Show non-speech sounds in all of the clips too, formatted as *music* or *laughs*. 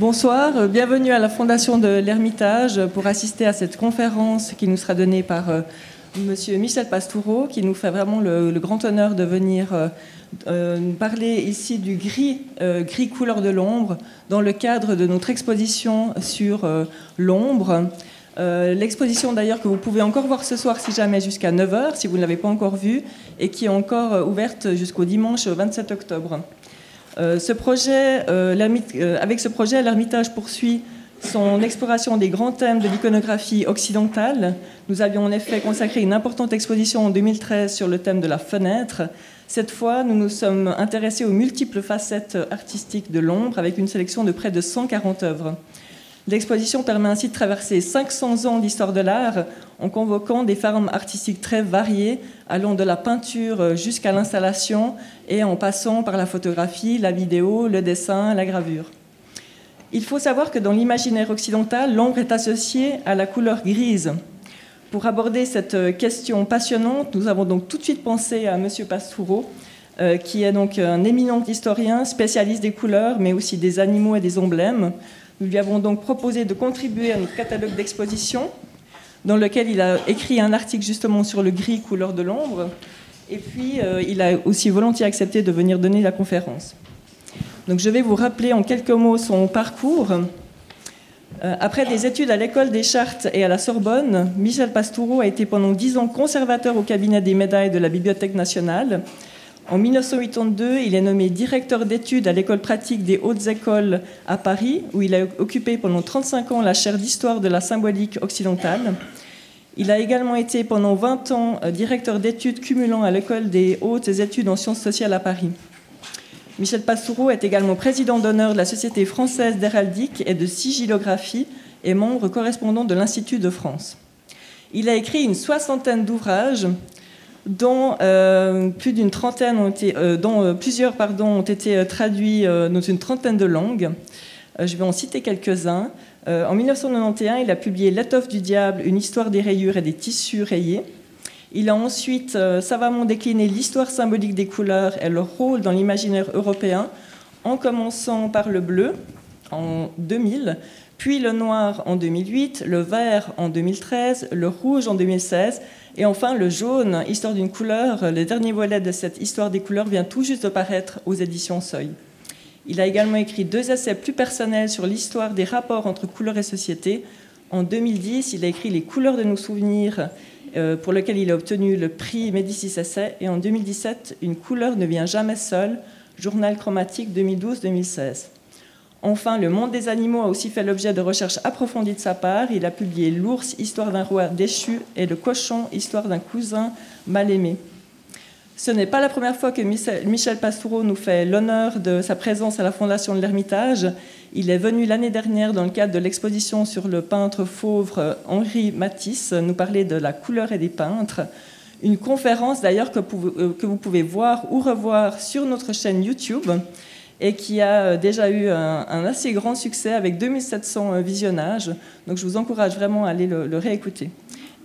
Bonsoir, euh, bienvenue à la Fondation de l'Ermitage pour assister à cette conférence qui nous sera donnée par euh, Monsieur Michel Pastoureau, qui nous fait vraiment le, grand honneur de venir euh, nous parler ici du gris, gris couleur de l'ombre, dans le cadre de notre exposition sur l'ombre. L'exposition d'ailleurs que vous pouvez encore voir ce soir si jamais jusqu'à 9h, si vous ne l'avez pas encore vue, et qui est encore ouverte jusqu'au dimanche 27 octobre. Euh, euh, euh, avec ce projet, l'Ermitage poursuit son exploration des grands thèmes de l'iconographie occidentale. Nous avions en effet consacré une importante exposition en 2013 sur le thème de la fenêtre. Cette fois, nous nous sommes intéressés aux multiples facettes artistiques de l'ombre avec une sélection de près de 140 œuvres. L'exposition permet ainsi de traverser 500 ans d'histoire de l'art en convoquant des formes artistiques très variées, allant de la peinture jusqu'à l'installation et en passant par la photographie, la vidéo, le dessin, la gravure. Il faut savoir que dans l'imaginaire occidental, l'ombre est associée à la couleur grise. Pour aborder cette question passionnante, nous avons donc tout de suite pensé à M. Pastoureau, qui est donc un éminent historien, spécialiste des couleurs, mais aussi des animaux et des emblèmes. Nous lui avons donc proposé de contribuer à notre catalogue d'exposition, dans lequel il a écrit un article justement sur le gris couleur de l'ombre. Et puis, euh, il a aussi volontiers accepté de venir donner la conférence. Donc, je vais vous rappeler en quelques mots son parcours. Euh, après des études à l'école des Chartes et à la Sorbonne, Michel Pastoureau a été pendant dix ans conservateur au cabinet des médailles de la Bibliothèque nationale en 1982, il est nommé directeur d'études à l'école pratique des hautes écoles à Paris, où il a occupé pendant 35 ans la chaire d'histoire de la symbolique occidentale. Il a également été pendant 20 ans euh, directeur d'études cumulant à l'école des hautes études en sciences sociales à Paris. Michel Pastoureau est également président d'honneur de la Société française d'héraldique et de sigillographie et membre correspondant de l'Institut de France. Il a écrit une soixantaine d'ouvrages dont euh, plus d'une trentaine ont été, euh, dont euh, plusieurs pardon, ont été traduits dans une trentaine de langues. je vais en citer quelques-uns. en 1991, il a publié L'étoffe du diable, une histoire des rayures et des tissus rayés. Il a ensuite savamment décliné l'histoire symbolique des couleurs et leur rôle dans l'imaginaire européen, en commençant par le bleu en 2000, puis le noir en 2008, le vert en 2013, le rouge en 2016 et enfin, le jaune, Histoire d'une couleur, le dernier volet de cette Histoire des couleurs vient tout juste de paraître aux éditions Seuil. Il a également écrit deux essais plus personnels sur l'histoire des rapports entre couleurs et société. En 2010, il a écrit Les couleurs de nos souvenirs, euh, pour lequel il a obtenu le prix Médicis Essai. Et en 2017, Une couleur ne vient jamais seule, journal chromatique 2012-2016. Enfin, le monde des animaux a aussi fait l'objet de recherches approfondies de sa part. Il a publié L'ours, histoire d'un roi déchu, et Le cochon, histoire d'un cousin mal aimé. Ce n'est pas la première fois que Michel Pastoureau nous fait l'honneur de sa présence à la Fondation de l'Ermitage. Il est venu l'année dernière dans le cadre de l'exposition sur le peintre fauve Henri Matisse nous parler de la couleur et des peintres. Une conférence d'ailleurs que, euh, que vous pouvez voir ou revoir sur notre chaîne YouTube et qui a euh, déjà eu un, assez grand succès avec 2700 euh, visionnages. Donc je vous encourage vraiment à aller le, réécouter.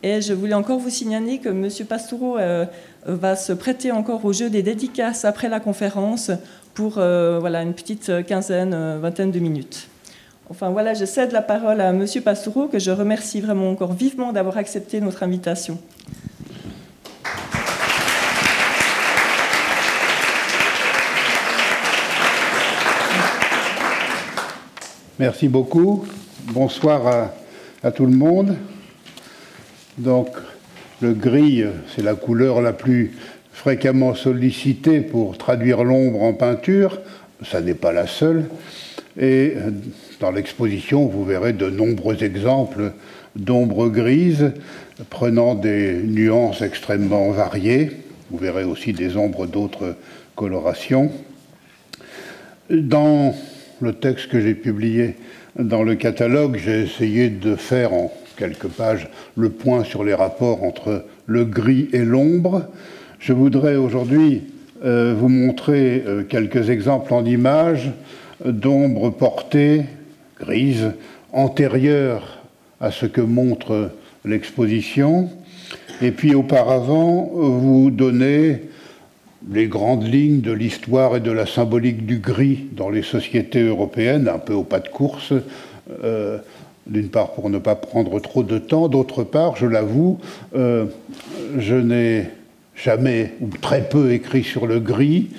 Et je voulais encore vous signaler que M. Pastoureau euh, va se prêter encore au jeu des dédicaces après la conférence pour voilà, une petite quinzaine, vingtaine de minutes. Enfin voilà, je cède la parole à M. Pastoureau, que je remercie vraiment encore vivement d'avoir accepté notre invitation. Merci beaucoup. Bonsoir à, tout le monde. Donc, le gris, c'est la couleur la plus fréquemment sollicitée pour traduire l'ombre en peinture. Ça n'est pas la seule. Et dans l'exposition, vous verrez de nombreux exemples d'ombres grises prenant des nuances extrêmement variées. Vous verrez aussi des ombres d'autres colorations. Dans le texte que j'ai publié dans le catalogue, j'ai essayé de faire en quelques pages le point sur les rapports entre le gris et l'ombre. Je voudrais aujourd'hui euh, vous montrer euh, quelques exemples en images d'ombres portées, grises, antérieures à ce que montre l'exposition, et puis auparavant vous donner les grandes lignes de l'histoire et de la symbolique du gris dans les sociétés européennes, un peu au pas de course, euh, d'une part pour ne pas prendre trop de temps, d'autre part, je l'avoue, euh, je n'ai jamais ou très peu écrit sur le gris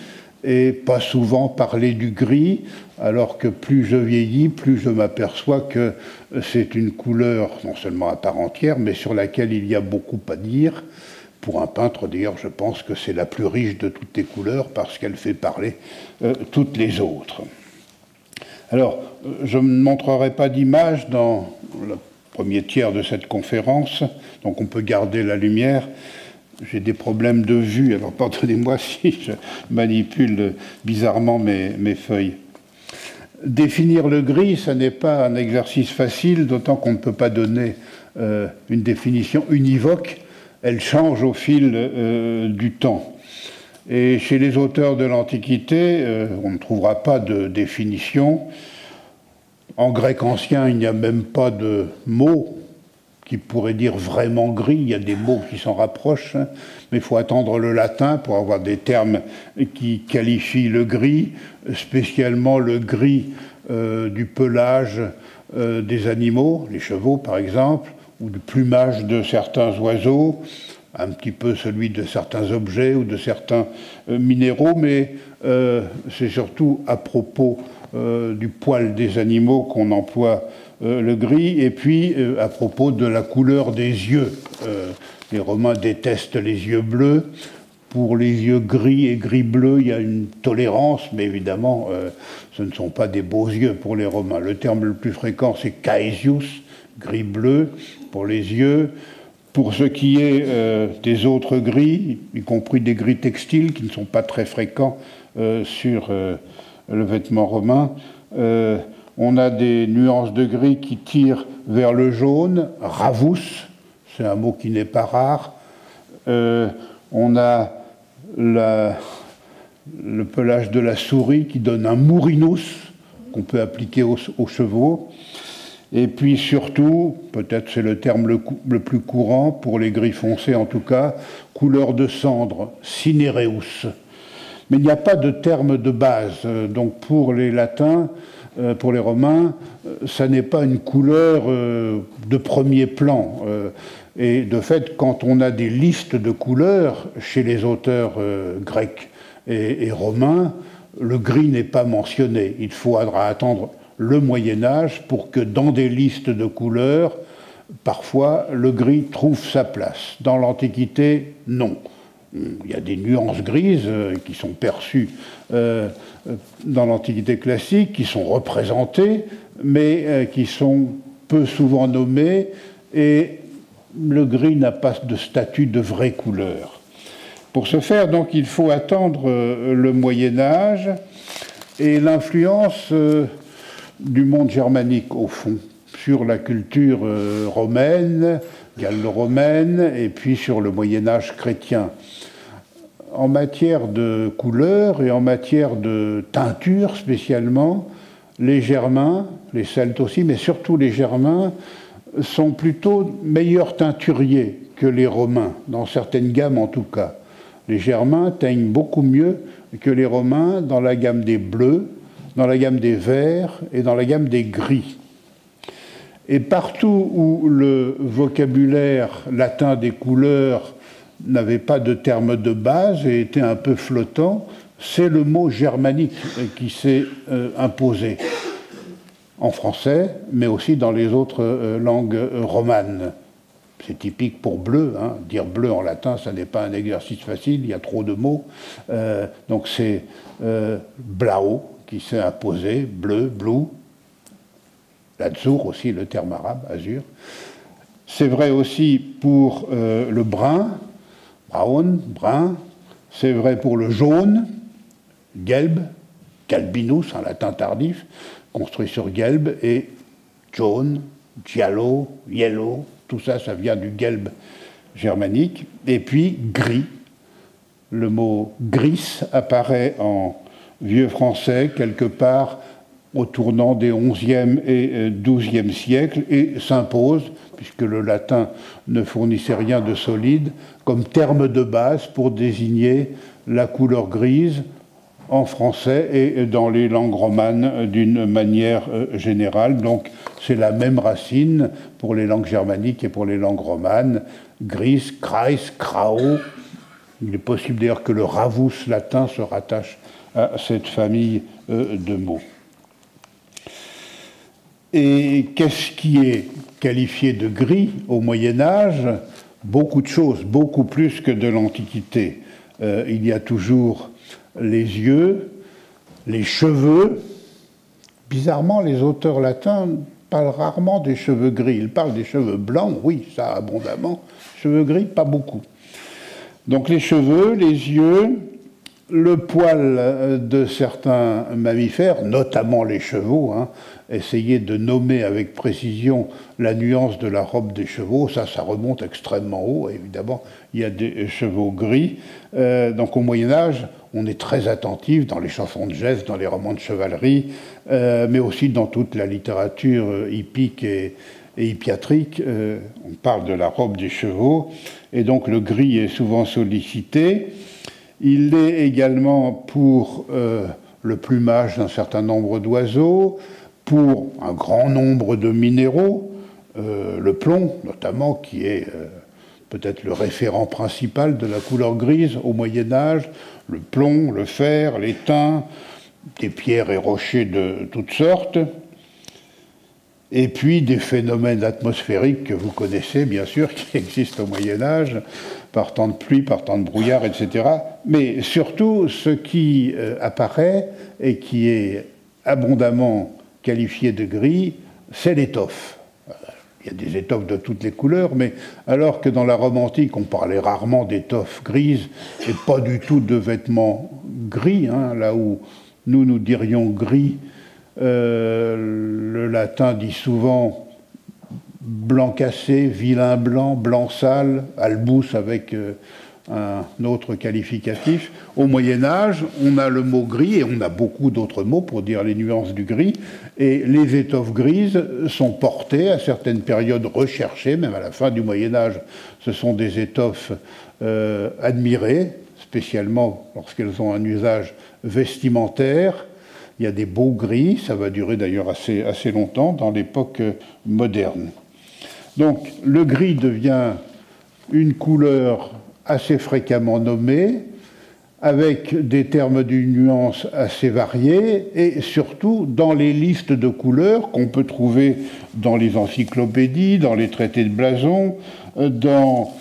et pas souvent parlé du gris, alors que plus je vieillis, plus je m'aperçois que c'est une couleur non seulement à part entière, mais sur laquelle il y a beaucoup à dire. Pour un peintre, d'ailleurs, je pense que c'est la plus riche de toutes les couleurs parce qu'elle fait parler euh, toutes les autres. Alors, je ne montrerai pas d'image dans le premier tiers de cette conférence, donc on peut garder la lumière. J'ai des problèmes de vue, alors pardonnez-moi *laughs* si je manipule bizarrement mes, feuilles. Définir le gris, ce n'est pas un exercice facile, d'autant qu'on ne peut pas donner euh, une définition univoque elle change au fil euh, du temps. Et chez les auteurs de l'Antiquité, euh, on ne trouvera pas de définition. En grec ancien, il n'y a même pas de mot qui pourrait dire vraiment gris. Il y a des mots qui s'en rapprochent, hein. mais il faut attendre le latin pour avoir des termes qui qualifient le gris, spécialement le gris euh, du pelage des animaux, les chevaux par exemple, ou du plumage de certains oiseaux, un petit peu celui de certains objets ou de certains euh, minéraux, mais euh, c'est surtout à propos euh, du poil des animaux qu'on emploie le gris, et puis à propos de la couleur des yeux. les Romains détestent les yeux bleus. Pour les yeux gris et gris-bleu, il y a une tolérance, mais évidemment, ce ne sont pas des beaux yeux pour les Romains. Le terme le plus fréquent, c'est caesius, gris-bleu pour les yeux. Pour ce qui est euh, des autres gris, y compris des gris textiles qui ne sont pas très fréquents euh, sur euh, le vêtement romain, on a des nuances de gris qui tirent vers le jaune, ravus, c'est un mot qui n'est pas rare. on a le pelage de la souris qui donne un mourinus qu'on peut appliquer aux chevaux. Et puis surtout, peut-être c'est le terme le, plus courant, pour les gris foncés en tout cas, couleur de cendre, cinereus. Mais il n'y a pas de terme de base. Donc pour les latins, euh, pour les romains, euh, ça n'est pas une couleur euh, de premier plan. Et de fait, quand on a des listes de couleurs chez les auteurs grecs et, et romains, le gris n'est pas mentionné. Il faudra attendre le Moyen Âge pour que dans des listes de couleurs, parfois le gris trouve sa place. Dans l'Antiquité, non. Il y a des nuances grises euh, qui sont perçues euh, dans l'Antiquité classique, qui sont représentées, mais euh, qui sont peu souvent nommées, et le gris n'a pas de statut de vraie couleur. Pour ce faire, donc, il faut attendre le Moyen Âge et l'influence du monde germanique au fond, sur la culture euh, romaine, gallo-romaine, et puis sur le Moyen Âge chrétien. En matière de couleur et en matière de teinture spécialement, les Germains, les Celtes aussi, mais surtout les Germains, sont plutôt meilleurs teinturiers que les Romains, dans certaines gammes en tout cas. Les Germains teignent beaucoup mieux que les Romains dans la gamme des bleus, dans la gamme des verts et dans la gamme des gris. Et partout où le vocabulaire latin des couleurs n'avait pas de terme de base et était un peu flottant, c'est le mot germanique qui s'est euh, imposé en français, mais aussi dans les autres euh, langues euh, romanes. C'est typique pour bleu. Hein. Dire bleu en latin, ça n'est pas un exercice facile, il y a trop de mots. donc c'est blau, qui s'est imposé, bleu, blue, l'azur aussi, le terme arabe, azur. C'est vrai aussi pour euh, le brun, brown, brun. C'est vrai pour le jaune, gelb, galbinus en latin tardif, construit sur gelb, et jaune, giallo, yellow, tout ça, ça vient du gelb germanique. Et puis gris. Le mot gris apparaît en vieux français quelque part au tournant des XIe et XIIe siècles et s'impose, puisque le latin ne fournissait rien de solide, comme terme de base pour désigner la couleur grise en français et dans les langues romanes d'une manière euh, générale. Donc c'est la même racine pour les langues germaniques et pour les langues romanes. Gris, kreis, krao. Il est possible d'ailleurs que le ravus latin se rattache à cette famille euh, de mots. Et qu'est-ce qui est qualifié de gris au Moyen Âge? Beaucoup de choses, beaucoup plus que de l'Antiquité. Euh, il y a toujours les yeux, les cheveux. Bizarrement, les auteurs latins parlent rarement des cheveux gris. Ils parlent des cheveux blancs, oui, ça abondamment. Cheveux gris, pas beaucoup. Donc les cheveux, les yeux, le poil de certains mammifères, notamment les chevaux, hein, essayer de nommer avec précision la nuance de la robe des chevaux, ça, ça remonte extrêmement haut. Évidemment, il y a des chevaux gris. Euh, donc au Moyen Âge, on est très attentif dans les chansons de geste, dans les romans de chevalerie, euh, mais aussi dans toute la littérature hippique et, hippiatrique. Euh, on parle de la robe des chevaux, et donc le gris est souvent sollicité. Il l'est également pour le plumage d'un certain nombre d'oiseaux, pour un grand nombre de minéraux, euh, le plomb notamment, qui est euh, peut-être le référent principal de la couleur grise au Moyen Âge, le plomb, le fer, l'étain, des pierres et rochers de toutes sortes, et puis des phénomènes atmosphériques que vous connaissez bien sûr, *laughs* qui existent au Moyen Âge, par temps de pluie, par temps de brouillard, etc. Mais surtout, ce qui euh, apparaît et qui est abondamment qualifié de gris, c'est l'étoffe. Il y a des étoffes de toutes les couleurs, mais alors que dans la Rome antique, on parlait rarement d'étoffes grises et pas du tout de vêtements gris, hein, là où nous nous dirions gris, le latin dit souvent blanc cassé, vilain blanc, blanc sale, albus avec euh, un autre qualificatif. Au Moyen Âge, on a le mot gris et on a beaucoup d'autres mots pour dire les nuances du gris. Et les étoffes grises sont portées à certaines périodes recherchées, même à la fin du Moyen Âge. Ce sont des étoffes euh, admirées, spécialement lorsqu'elles ont un usage vestimentaire. Il y a des beaux gris, ça va durer d'ailleurs assez, assez longtemps dans l'époque moderne. Donc le gris devient une couleur assez fréquemment nommés, avec des termes d'une nuance assez variée, et surtout dans les listes de couleurs qu'on peut trouver dans les encyclopédies, dans les traités de blason, dans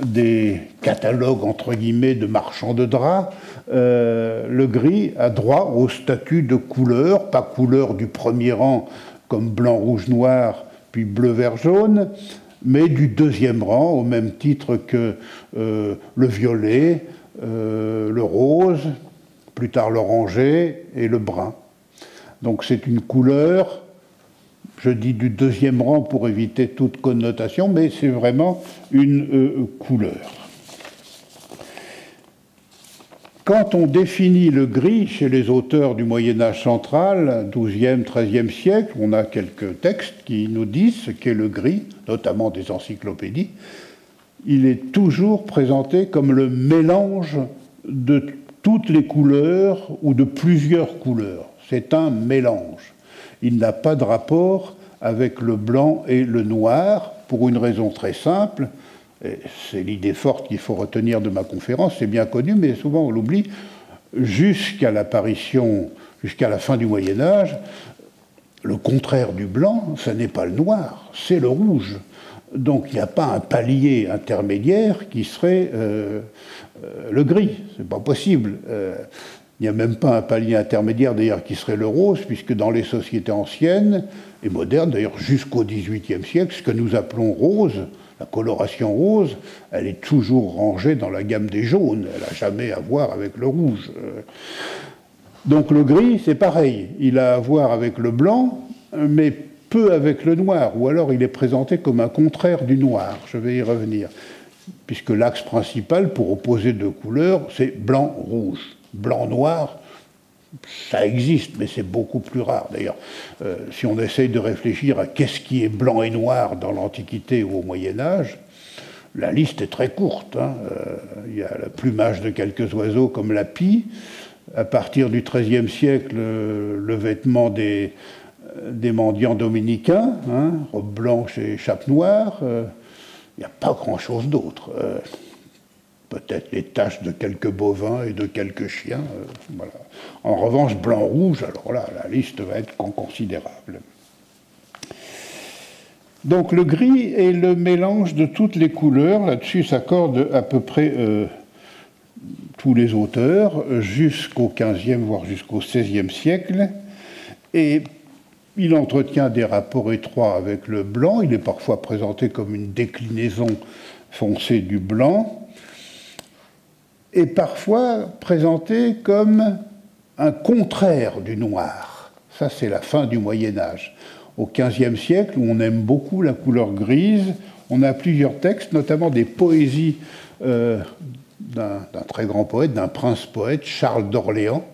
des catalogues entre guillemets de marchands de draps, euh, le gris a droit au statut de couleur, pas couleur du premier rang comme blanc, rouge, noir, puis bleu, vert, jaune, mais du deuxième rang, au même titre que euh, le violet, euh, le rose, plus tard l'oranger et le brun. Donc c'est une couleur, je dis du deuxième rang pour éviter toute connotation, mais c'est vraiment une euh, couleur. Quand on définit le gris chez les auteurs du Moyen Âge central, 12e, 13e siècle, on a quelques textes qui nous disent ce qu'est le gris, notamment des encyclopédies. Il est toujours présenté comme le mélange de toutes les couleurs ou de plusieurs couleurs. C'est un mélange. Il n'a pas de rapport avec le blanc et le noir pour une raison très simple, c'est l'idée forte qu'il faut retenir de ma conférence, c'est bien connu, mais souvent on l'oublie, jusqu'à l'apparition, jusqu'à la fin du Moyen Âge, le contraire du blanc, ce n'est pas le noir, c'est le rouge. Donc il n'y a pas un palier intermédiaire qui serait euh, euh, le gris, c'est pas possible. Euh, il n'y a même pas un palier intermédiaire d'ailleurs qui serait le rose, puisque dans les sociétés anciennes et modernes, d'ailleurs jusqu'au XVIIIe siècle, ce que nous appelons rose, la coloration rose, elle est toujours rangée dans la gamme des jaunes, elle n'a jamais à voir avec le rouge. Donc le gris, c'est pareil, il a à voir avec le blanc, mais peu avec le noir, ou alors il est présenté comme un contraire du noir, je vais y revenir, puisque l'axe principal pour opposer deux couleurs, c'est blanc-rouge. Blanc-noir, ça existe, mais c'est beaucoup plus rare. D'ailleurs, euh, si on essaye de réfléchir à qu'est-ce qui est blanc et noir dans l'Antiquité ou au Moyen Âge, la liste est très courte. Hein. Euh, il y a le plumage de quelques oiseaux comme la pie. À partir du XIIIe siècle, le vêtement des, mendiants dominicains, hein, robe blanche et chape noire. Euh, il n'y a pas grand-chose d'autre peut-être les taches de quelques bovins et de quelques chiens. Euh. En revanche, blanc-rouge, alors là, la liste va être considérable. Donc le gris est le mélange de toutes les couleurs. Là-dessus s'accordent à peu près euh, tous les auteurs, jusqu'au XVe, voire jusqu'au XVIe siècle. Et il entretient des rapports étroits avec le blanc. Il est parfois présenté comme une déclinaison foncée du blanc est parfois présenté comme un contraire du noir. Ça, c'est la fin du Moyen Âge. Au XVe siècle, où on aime beaucoup la couleur grise, on a plusieurs textes, notamment des poésies euh, d'un très grand poète, d'un prince-poète, Charles d'Orléans,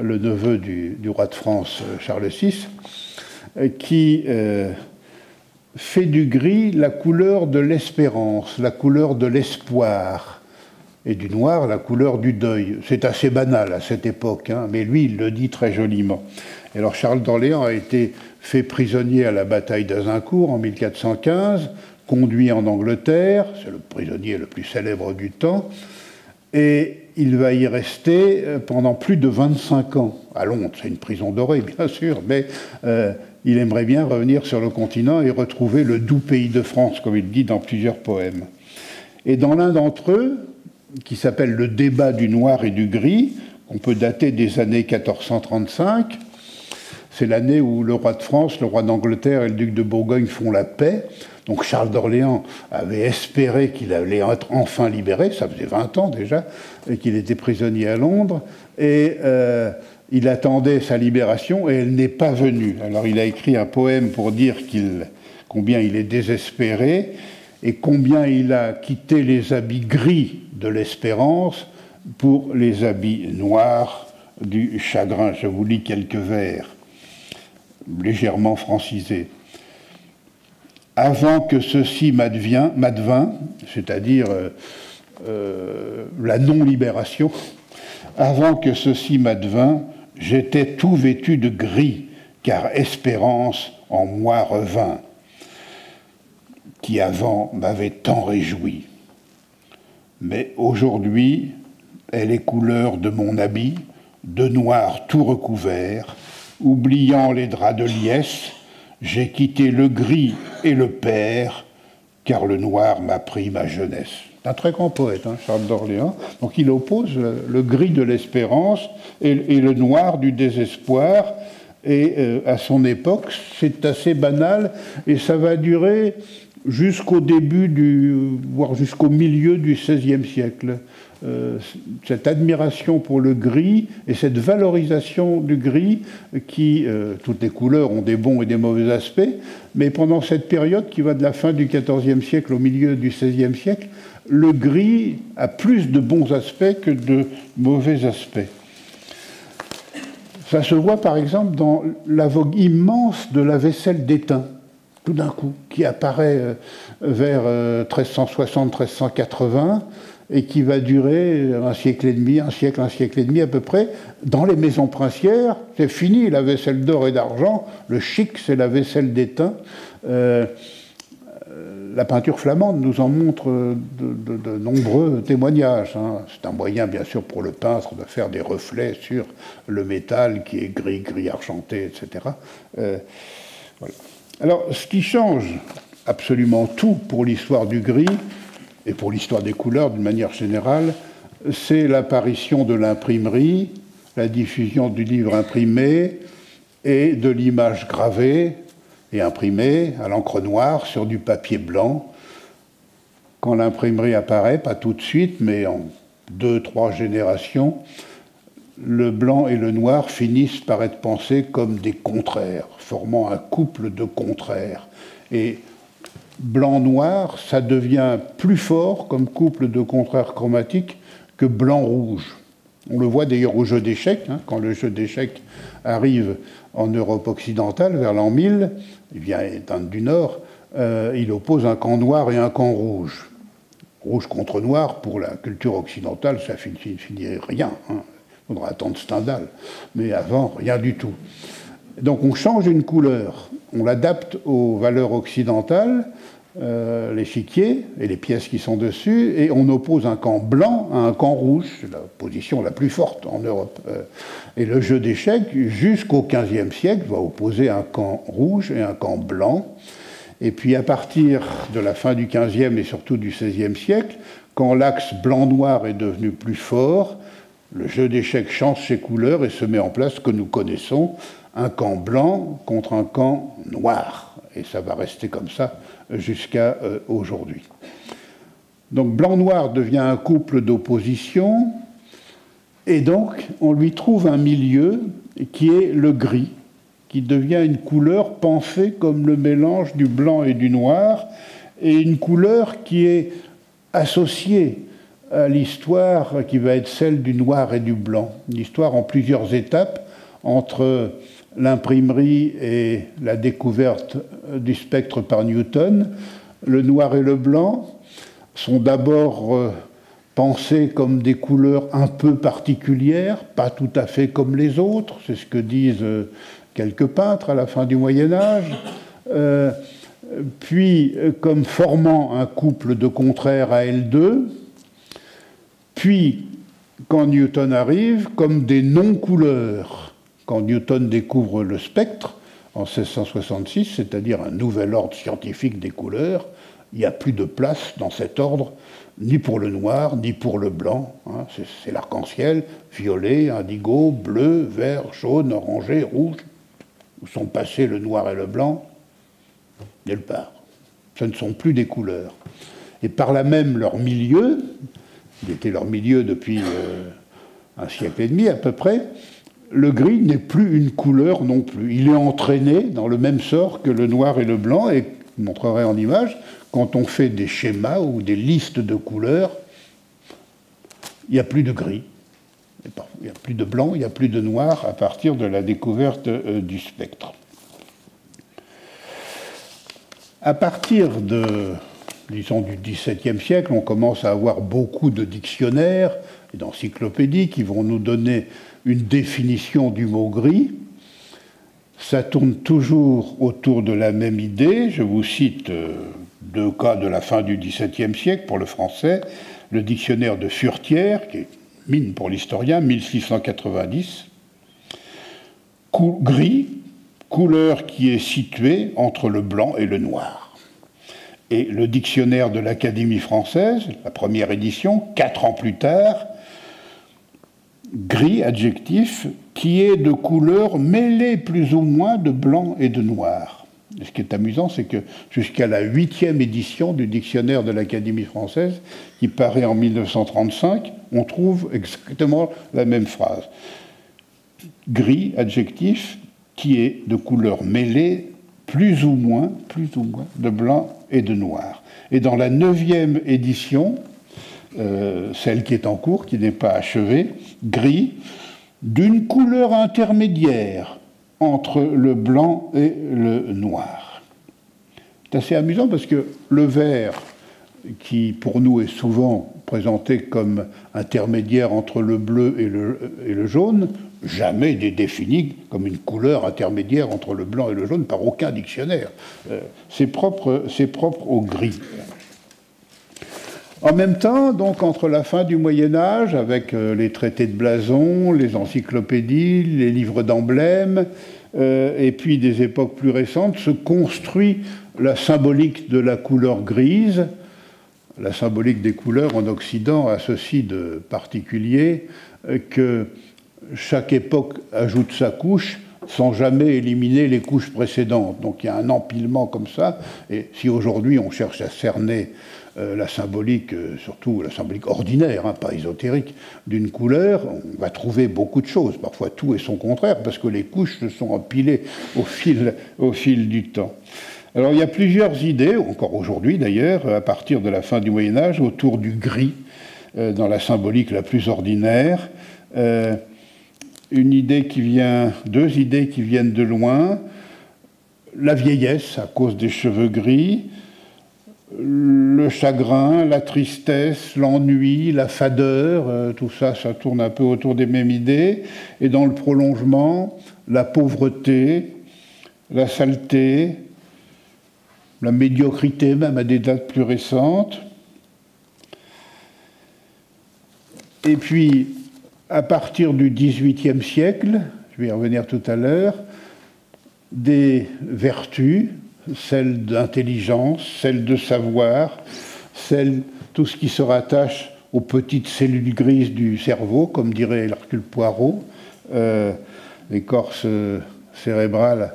le neveu du, roi de France euh, Charles VI, euh, qui fait du gris la couleur de l'espérance, la couleur de l'espoir et du noir la couleur du deuil. C'est assez banal à cette époque, hein, mais lui, il le dit très joliment. Et alors Charles d'Orléans a été fait prisonnier à la bataille d'Azincourt en 1415, conduit en Angleterre, c'est le prisonnier le plus célèbre du temps, et il va y rester euh, pendant plus de 25 ans, à Londres. C'est une prison dorée, *laughs* bien sûr, mais euh, il aimerait bien revenir sur le continent et retrouver le doux pays de France, comme il dit dans plusieurs poèmes. Et dans l'un d'entre eux, qui s'appelle Le débat du noir et du gris, qu'on peut dater des années 1435. C'est l'année où le roi de France, le roi d'Angleterre et le duc de Bourgogne font la paix. Donc Charles d'Orléans avait espéré qu'il allait être enfin libéré, ça faisait 20 ans déjà, qu'il était prisonnier à Londres. Et euh, il attendait sa libération et elle n'est pas venue. Alors il a écrit un poème pour dire combien il est désespéré et combien il a quitté les habits gris de l'espérance pour les habits noirs du chagrin. Je vous lis quelques vers légèrement francisés. Avant que ceci m'advint, c'est-à-dire euh, euh, la non-libération, avant que ceci m'advint, j'étais tout vêtu de gris, car espérance en moi revint, qui avant m'avait tant réjoui. Mais aujourd'hui, elle est couleur de mon habit, de noir tout recouvert, oubliant les draps de liesse, j'ai quitté le gris et le père, car le noir m'a pris ma jeunesse. Un très grand poète, hein, Charles d'Orléans. Donc il oppose le, gris de l'espérance et, le noir du désespoir. Et euh, à son époque, c'est assez banal et ça va durer jusqu'au début du, voire jusqu'au milieu du XVIe siècle. Euh, cette admiration pour le gris et cette valorisation du gris, qui, euh, toutes les couleurs ont des bons et des mauvais aspects, mais pendant cette période qui va de la fin du XIVe siècle au milieu du XVIe siècle, le gris a plus de bons aspects que de mauvais aspects. Ça se voit par exemple dans la vogue immense de la vaisselle d'étain tout d'un coup, qui apparaît euh, vers 1360-1380 euh, et qui va durer un siècle et demi, un siècle, un siècle et demi à peu près. Dans les maisons princières, c'est fini la vaisselle d'or et d'argent. Le chic, c'est la vaisselle d'étain. Euh, la peinture flamande nous en montre de, nombreux témoignages. Hein. C'est un moyen, bien sûr, pour le peintre de faire des reflets sur le métal qui est gris, gris argenté, etc. voilà. Alors, ce qui change absolument tout pour l'histoire du gris et pour l'histoire des couleurs d'une manière générale, c'est l'apparition de l'imprimerie, la diffusion du livre imprimé et de l'image gravée et imprimée à l'encre noire sur du papier blanc. Quand l'imprimerie apparaît, pas tout de suite, mais en deux, trois générations, le blanc et le noir finissent par être pensés comme des contraires, formant un couple de contraires. Et blanc-noir, ça devient plus fort comme couple de contraires chromatiques que blanc-rouge. On le voit d'ailleurs au jeu d'échecs, hein, quand le jeu d'échecs arrive en Europe occidentale vers l'an 1000, il vient du Nord, euh, il oppose un camp noir et un camp rouge. Rouge contre noir, pour la culture occidentale, ça finit, finit rien. Hein. Il faudra attendre Stendhal. Mais avant, rien du tout. Donc on change une couleur, on l'adapte aux valeurs occidentales, euh, l'échiquier et les pièces qui sont dessus, et on oppose un camp blanc à un camp rouge, c'est la position la plus forte en Europe. Euh, et le jeu d'échecs, jusqu'au XVe siècle, va opposer un camp rouge et un camp blanc. Et puis à partir de la fin du XVe et surtout du XVIe siècle, quand l'axe blanc-noir est devenu plus fort, le jeu d'échecs change ses couleurs et se met en place ce que nous connaissons, un camp blanc contre un camp noir. Et ça va rester comme ça jusqu'à euh, aujourd'hui. Donc blanc-noir devient un couple d'opposition, et donc on lui trouve un milieu qui est le gris, qui devient une couleur pensée comme le mélange du blanc et du noir, et une couleur qui est associée à l'histoire qui va être celle du noir et du blanc, une histoire en plusieurs étapes entre l'imprimerie et la découverte du spectre par Newton. Le noir et le blanc sont d'abord euh, pensés comme des couleurs un peu particulières, pas tout à fait comme les autres, c'est ce que disent euh, quelques peintres à la fin du Moyen Âge, euh, puis comme formant un couple de contraires à L2, puis quand Newton arrive, comme des non-couleurs quand Newton découvre le spectre en 1666, c'est-à-dire un nouvel ordre scientifique des couleurs, il n'y a plus de place dans cet ordre, ni pour le noir, ni pour le blanc. Hein. c'est l'arc-en-ciel, violet, indigo, bleu, vert, jaune, orangé, rouge. Où sont passés le noir et le blanc Nulle part. Ce ne sont plus des couleurs. Et par là même leur milieu, qui était leur milieu depuis euh, un siècle et demi à peu près, le gris n'est plus une couleur non plus. Il est entraîné dans le même sort que le noir et le blanc, et je montrerai en image, quand on fait des schémas ou des listes de couleurs, il n'y a plus de gris, il n'y a plus de blanc, il n'y a plus de noir à partir de la découverte euh, du spectre. À partir de, disons, du XVIIe siècle, on commence à avoir beaucoup de dictionnaires et d'encyclopédies qui vont nous donner une définition du mot gris. Ça tourne toujours autour de la même idée. Je vous cite euh, deux cas de la fin du XVIIe siècle pour le français. Le dictionnaire de Furtière, qui est mine pour l'historien, 1690. gris, couleur qui est située entre le blanc et le noir. Et le dictionnaire de l'Académie française, la première édition, quatre ans plus tard, gris, adjectif, qui est de couleur mêlée plus ou moins de blanc et de noir. ce qui est amusant, c'est que jusqu'à la huitième édition du dictionnaire de l'Académie française, qui paraît en 1935, on trouve exactement la même phrase. Gris, adjectif, qui est de couleur mêlée plus ou moins, plus ou moins de blanc et de noir. Et dans la neuvième édition, euh, celle qui est en cours, qui n'est pas achevée, gris, d'une couleur intermédiaire entre le blanc et le noir. C'est assez amusant parce que le vert, qui pour nous est souvent présenté comme intermédiaire entre le bleu et le, et le jaune, jamais n'est défini comme une couleur intermédiaire entre le blanc et le jaune par aucun dictionnaire. Euh, c'est propre, au gris. En même temps, donc, entre la fin du Moyen Âge, avec euh, les traités de blason, les encyclopédies, les livres d'emblèmes, euh, et puis des époques plus récentes, se construit la symbolique de la couleur grise. La symbolique des couleurs en Occident a ceci de particulier que chaque époque ajoute sa couche sans jamais éliminer les couches précédentes. Donc il y a un empilement comme ça, et si aujourd'hui on cherche à cerner euh, la symbolique, euh, surtout la symbolique ordinaire, hein, pas ésotérique, d'une couleur, on va trouver beaucoup de choses, parfois tout et son contraire, parce que les couches se sont empilées au fil, au fil du temps. Alors il y a plusieurs idées, encore aujourd'hui d'ailleurs, à partir de la fin du Moyen Âge, autour du gris, euh, dans la symbolique la plus ordinaire. Une idée qui vient, deux idées qui viennent de loin, la vieillesse à cause des cheveux gris, le chagrin, la tristesse, l'ennui, la fadeur, euh, tout ça, ça tourne un peu autour des mêmes idées. Et dans le prolongement, la pauvreté, la saleté, la médiocrité même à des dates plus récentes. Et puis, à partir du XVIIIe siècle, je vais y revenir tout à l'heure, des vertus, celles d'intelligence, celles de savoir, celles, tout ce qui se rattache aux petites cellules grises du cerveau, comme dirait Hercule Poirot. Euh, L'écorce cérébrale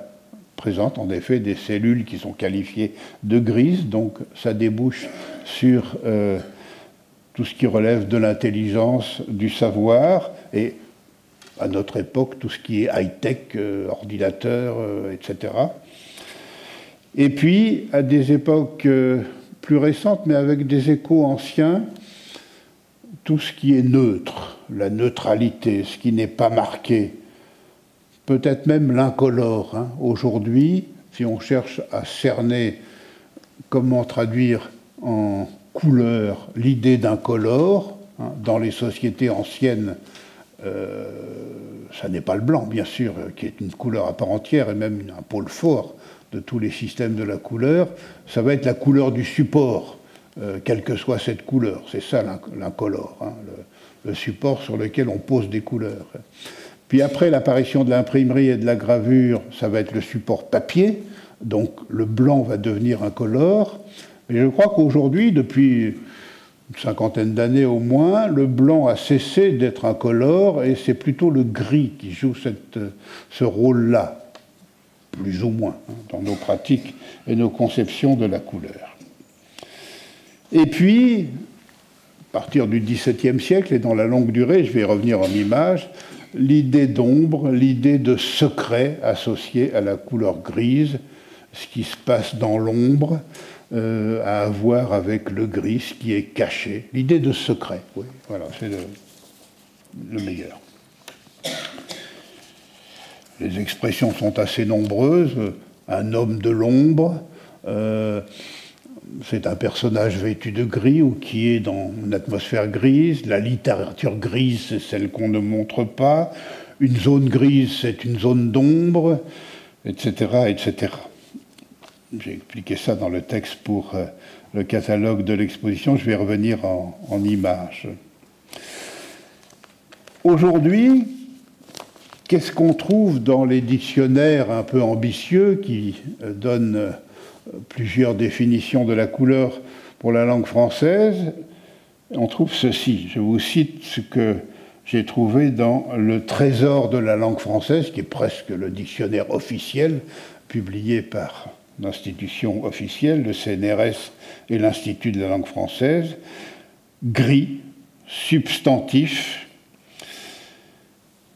présente en effet des cellules qui sont qualifiées de grises, donc ça débouche sur euh, tout ce qui relève de l'intelligence, du savoir, et à notre époque, tout ce qui est high-tech, euh, ordinateur, euh, etc. Et puis, à des époques euh, plus récentes, mais avec des échos anciens, tout ce qui est neutre, la neutralité, ce qui n'est pas marqué, peut-être même l'incolore. Hein. Aujourd'hui, si on cherche à cerner comment traduire en couleur l'idée d'incolore, hein, dans les sociétés anciennes, euh, ça n'est pas le blanc, bien sûr, qui est une couleur à part entière et même un pôle fort de tous les systèmes de la couleur. Ça va être la couleur du support, euh, quelle que soit cette couleur. C'est ça l'incolore, hein, le, support sur lequel on pose des couleurs. Puis après l'apparition de l'imprimerie et de la gravure, ça va être le support papier. Donc le blanc va devenir incolore. Je crois qu'aujourd'hui, depuis une cinquantaine d'années au moins, le blanc a cessé d'être incolore et c'est plutôt le gris qui joue ce rôle-là, plus ou moins, hein, dans nos pratiques et nos conceptions de la couleur. Et puis, à partir du XVIIe siècle et dans la longue durée, je vais revenir en image, l'idée d'ombre, l'idée de secret associé à la couleur grise, ce qui se passe dans l'ombre, euh, à avoir avec le gris qui est caché. L'idée de secret, oui, voilà, c'est le, meilleur. Les expressions sont assez nombreuses. Un homme de l'ombre, euh, c'est un personnage vêtu de gris ou qui est dans une atmosphère grise. La littérature grise, c'est celle qu'on ne montre pas. Une zone grise, c'est une zone d'ombre, etc., etc. J'ai expliqué ça dans le texte pour euh, le catalogue de l'exposition. Je vais revenir en, images. Aujourd'hui, qu'est-ce qu'on trouve dans les dictionnaires un peu ambitieux qui euh, donnent euh, plusieurs définitions de la couleur pour la langue française? On trouve ceci. Je vous cite ce que j'ai trouvé dans le Trésor de la langue française, qui est presque le dictionnaire officiel publié par l'institution officielle, le CNRS et l'Institut de la langue française, gris, substantif.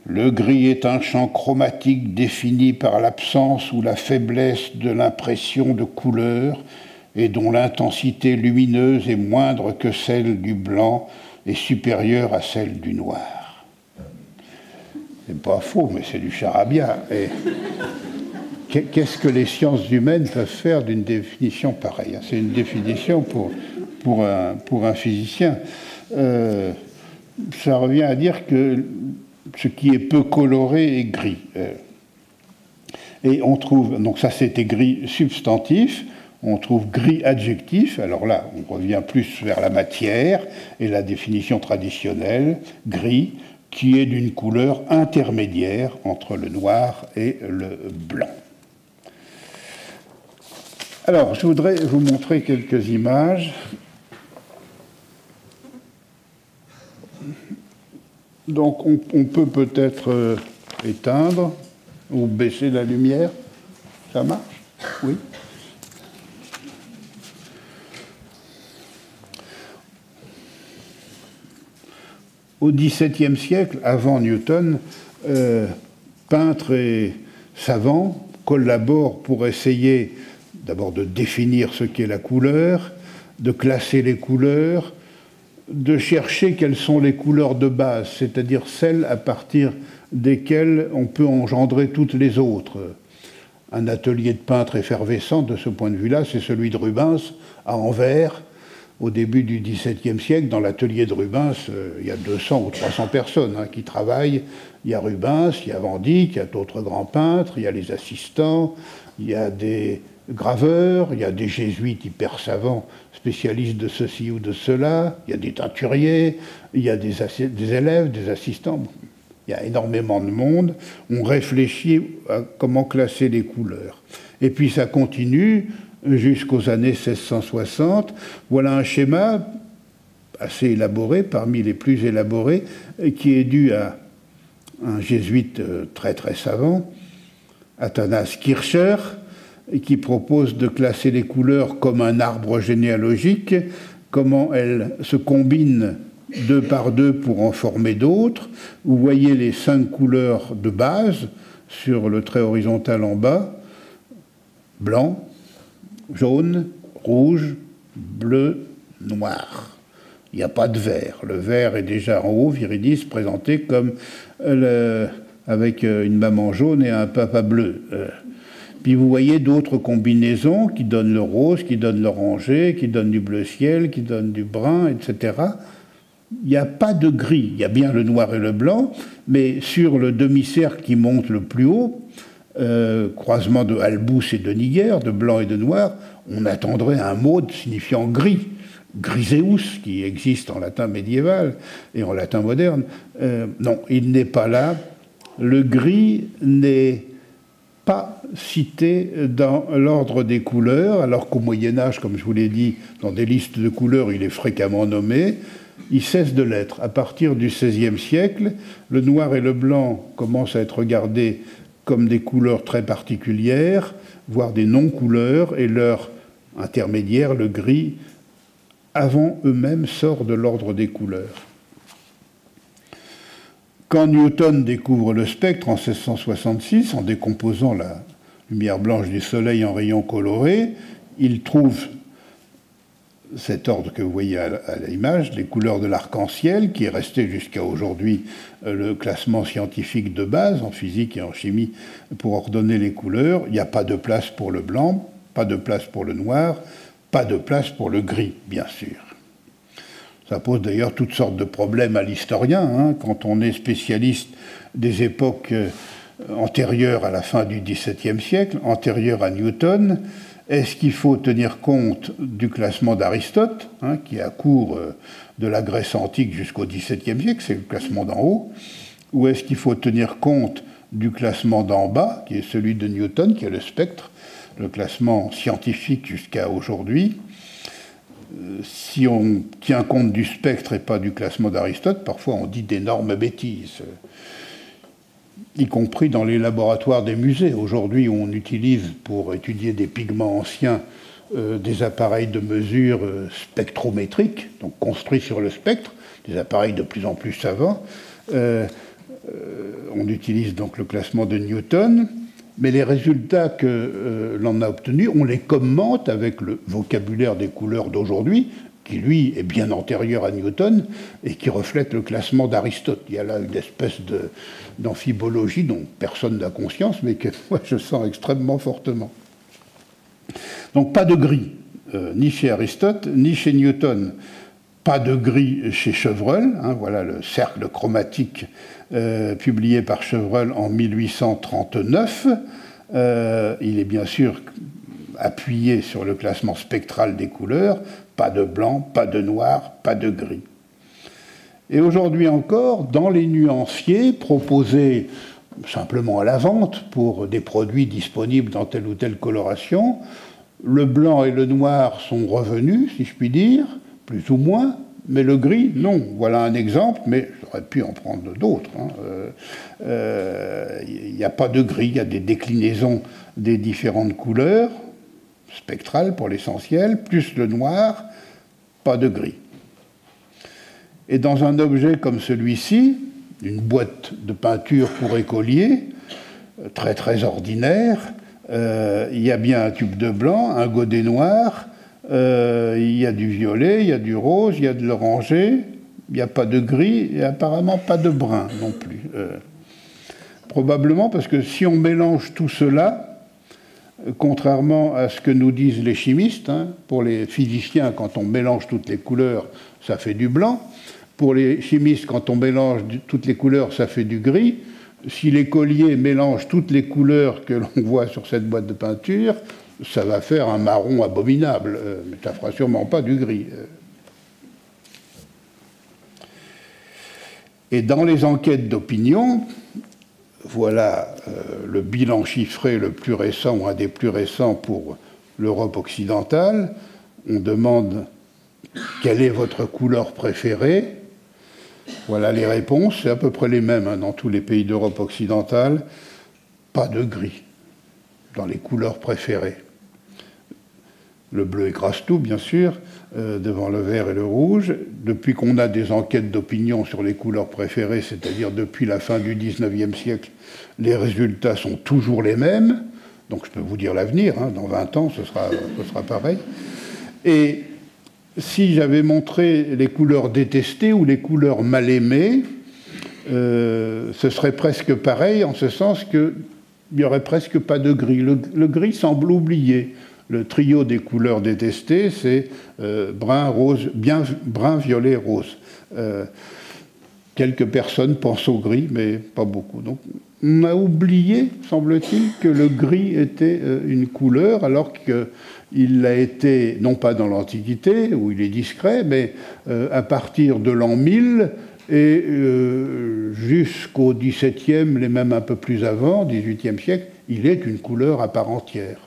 Le gris est un champ chromatique défini par l'absence ou la faiblesse de l'impression de couleur et dont l'intensité lumineuse est moindre que celle du blanc et supérieure à celle du noir. C'est pas faux, mais c'est du charabia. Et qu'est-ce que les sciences humaines peuvent faire d'une définition pareille C'est une définition pour, pour, un, pour un physicien. Euh, ça revient à dire que ce qui est peu coloré est gris. Euh, et on trouve, donc ça c'était gris substantif, on trouve gris adjectif, alors là on revient plus vers la matière et la définition traditionnelle, gris, qui est d'une couleur intermédiaire entre le noir et le blanc. Alors, je voudrais vous montrer quelques images. Donc, on, peut peut-être euh, éteindre ou baisser la lumière. Ça marche? Oui. Au XVIIe siècle, avant Newton, euh, peintres et savants collaborent pour essayer d'abord de définir ce qu'est la couleur, de classer les couleurs, de chercher quelles sont les couleurs de base, c'est-à-dire celles à partir desquelles on peut engendrer toutes les autres. Un atelier de peintre effervescent de ce point de vue-là, c'est celui de Rubens à Anvers, au début du XVIIe siècle, dans l'atelier de Rubens, euh, il y a 200 ou 300 personnes hein, qui travaillent. Il y a Rubens, il y a Van Dyck, il y a d'autres grands peintres, il y a les assistants, il y a des graveurs, il y a des jésuites hyper savants, spécialistes de ceci ou de cela, il y a des teinturiers, il y a des, élèves, des assistants. Il y a énormément de monde. On réfléchit à comment classer les couleurs. Et puis ça continue jusqu'aux années 1660. Voilà un schéma assez élaboré, parmi les plus élaborés, qui est dû à un jésuite euh, très très savant, Athanas Kircher, qui propose de classer les couleurs comme un arbre généalogique, comment elles se combinent deux par deux pour en former d'autres. Vous voyez les cinq couleurs de base sur le trait horizontal en bas, blanc, jaune, rouge, bleu, noir. Il n'y a pas de vert. Le vert est déjà en haut, Viridis, présenté comme avec euh, une maman jaune et un papa bleu. Vous voyez d'autres combinaisons qui donnent le rose, qui donnent l'oranger, qui donnent du bleu ciel, qui donnent du brun, etc. Il n'y a pas de gris. Il y a bien le noir et le blanc, mais sur le demi-cercle qui monte le plus haut, euh, croisement de Albus et de Niger, de blanc et de noir, on attendrait un mot signifiant gris. Griseus, qui existe en latin médiéval et en latin moderne. Euh, non, il n'est pas là. Le gris n'est pas cité dans l'ordre des couleurs, alors qu'au Moyen Âge, comme je vous l'ai dit, dans des listes de couleurs, il est fréquemment nommé. Il cesse de l'être. À partir du XVIe siècle, le noir et le blanc commencent à être regardés comme des couleurs très particulières, voire des non-couleurs, et leur intermédiaire, le gris, avant eux-mêmes sort de l'ordre des couleurs. Quand Newton découvre le spectre en 1666, en décomposant la lumière blanche du Soleil en rayons colorés, il trouve cet ordre que vous voyez à l'image, les couleurs de l'arc-en-ciel, qui est resté jusqu'à aujourd'hui euh, le classement scientifique de base en physique et en chimie pour ordonner les couleurs. Il n'y a pas de place pour le blanc, pas de place pour le noir, pas de place pour le gris, bien sûr. Ça pose d'ailleurs toutes sortes de problèmes à l'historien, hein, quand on est spécialiste des époques euh, antérieures à la fin du XVIIe siècle, antérieures à Newton. Est-ce qu'il faut tenir compte du classement d'Aristote, hein, qui a cours euh, de la Grèce antique jusqu'au XVIIe siècle, c'est le classement d'en haut, ou est-ce qu'il faut tenir compte du classement d'en bas, qui est celui de Newton, qui est le spectre, le classement scientifique jusqu'à aujourd'hui Si on tient compte du spectre et pas du classement d'Aristote, parfois on dit d'énormes bêtises y compris dans les laboratoires des musées. Aujourd'hui, on utilise pour étudier des pigments anciens euh, des appareils de mesure euh, spectrométriques, donc construits sur le spectre, des appareils de plus en plus savants. Euh, on utilise donc le classement de Newton, mais les résultats que l'on a obtenus, on les commente avec le vocabulaire des couleurs d'aujourd'hui, qui lui est bien antérieur à Newton et qui reflète le classement d'Aristote. Il y a là une espèce d'amphibologie dont personne n'a conscience, mais que moi je sens extrêmement fortement. Donc pas de gris, euh, ni chez Aristote, ni chez Newton. Pas de gris chez Chevreul, hein, voilà le cercle chromatique euh, publié par Chevreul en 1839. Euh, il est bien sûr appuyé sur le classement spectral des couleurs, pas de blanc, pas de noir, pas de gris. Et aujourd'hui encore, dans les nuanciers proposés simplement à la vente pour des produits disponibles dans telle ou telle coloration, le blanc et le noir sont revenus, si je puis dire, plus ou moins, mais le gris, non. Voilà un exemple, mais j'aurais pu en prendre d'autres. Il hein. n'y euh, euh, a pas de gris, il y a des déclinaisons des différentes couleurs, spectrales pour l'essentiel, plus le noir, pas de gris. Et dans un objet comme celui-ci, une boîte de peinture pour écolier, très très ordinaire, euh, il y a bien un tube de blanc, un godet noir, Euh, il y a du violet, il y a du rose, il y a de l'oranger, il n'y a pas de gris et apparemment pas de brun non plus. Euh, probablement parce que si on mélange tout cela, contrairement à ce que nous disent les chimistes, hein, pour les physiciens, quand on mélange toutes les couleurs, ça fait du blanc. Pour les chimistes, quand on mélange toutes les couleurs, ça fait du gris. Si l'écolier mélange toutes les couleurs que l'on voit sur cette boîte de peinture, ça va faire un marron abominable, euh, mais ça fera sûrement pas du gris. Euh. Et dans les enquêtes d'opinion, voilà euh, le bilan chiffré le plus récent, ou un des plus récents pour l'Europe occidentale. On demande quelle est votre couleur préférée. Voilà les réponses, c'est à peu près les mêmes hein, dans tous les pays d'Europe occidentale. Pas de gris dans les couleurs préférées. Le bleu écrase tout, bien sûr, euh, devant le vert et le rouge. Depuis qu'on a des enquêtes d'opinion sur les couleurs préférées, c'est-à-dire depuis la fin du XIXe siècle, les résultats sont toujours les mêmes. Donc je peux vous dire l'avenir, hein, dans 20 ans, ce sera, ce sera pareil. Et si j'avais montré les couleurs détestées ou les couleurs mal aimées, euh, ce serait presque pareil, en ce sens qu'il n'y aurait presque pas de gris. le gris semble oublié. Le trio des couleurs détestées, c'est euh, brun, rose, bien brun, violet, rose. Euh, quelques personnes pensent au gris, mais pas beaucoup. On a oublié, semble-t-il, que le gris était euh, une couleur, alors qu'il l'a été, non pas dans l'Antiquité, où il est discret, mais à partir de l'an 1000 et jusqu'au XVIIe, et même un peu plus avant, XVIIIe siècle, il est une couleur à part entière.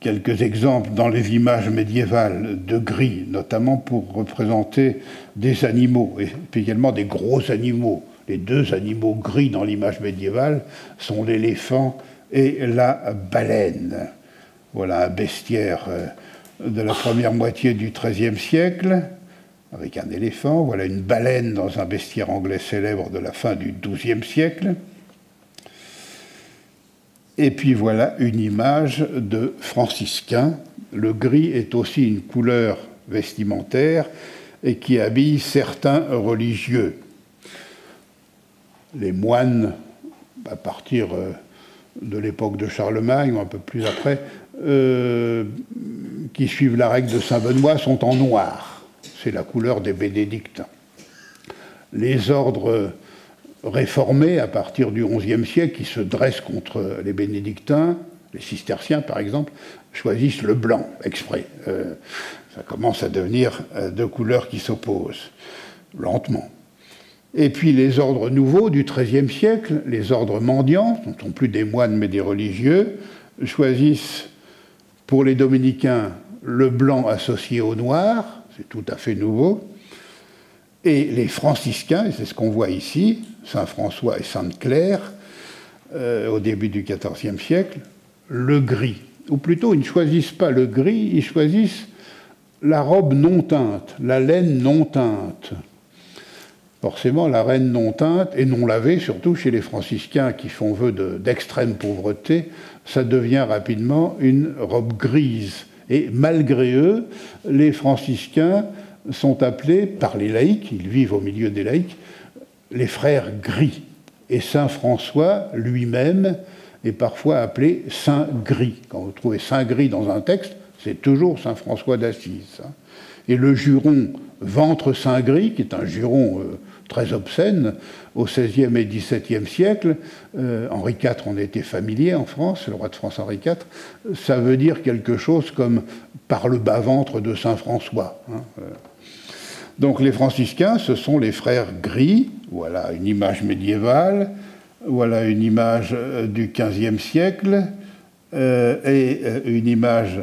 Quelques exemples dans les images médiévales de gris, notamment pour représenter des animaux, et également des gros animaux. Les deux animaux gris dans l'image médiévale sont l'éléphant et la baleine. Voilà un bestiaire euh, de la première moitié du XIIIe siècle, avec un éléphant. Voilà une baleine dans un bestiaire anglais célèbre de la fin du XIIe siècle. Et puis voilà une image de franciscain. Le gris est aussi une couleur vestimentaire et qui habille certains religieux. Les moines, à partir euh, de l'époque de Charlemagne ou un peu plus après, euh, qui suivent la règle de Saint Benoît sont en noir. C'est la couleur des bénédictins. Les ordres réformés à partir du XIe siècle qui se dressent contre les bénédictins, les cisterciens par exemple, choisissent le blanc exprès. Euh, ça commence à devenir euh, deux couleurs qui s'opposent, lentement. Et puis les ordres nouveaux du XIIIe siècle, les ordres mendiants, ce ne sont plus des moines mais des religieux, choisissent pour les dominicains le blanc associé au noir, c'est tout à fait nouveau, et les franciscains, et c'est ce qu'on voit ici, Saint François et Sainte Claire, euh, au début du XIVe siècle, le gris. Ou plutôt, ils ne choisissent pas le gris, ils choisissent la robe non teinte, la laine non teinte. Forcément, la reine non teinte et non lavée, surtout chez les franciscains qui font vœu d'extrême pauvreté, ça devient rapidement une robe grise. Et malgré eux, les franciscains sont appelés par les laïcs, ils vivent au milieu des laïcs, les frères gris. Et Saint François lui-même est parfois appelé Saint Gris. Quand vous trouvez Saint Gris dans un texte, c'est toujours Saint François d'Assise. Et le juron ventre Saint Gris, qui est un juron euh, très obscène, au XVIe et XVIIe siècle, euh, Henri IV en était familier en France, le roi de France Henri IV, ça veut dire quelque chose comme par le bas-ventre de Saint François. Hein, euh. Donc les franciscains, ce sont les frères gris, voilà une image médiévale, voilà une image euh, du XVe siècle euh, et euh, une image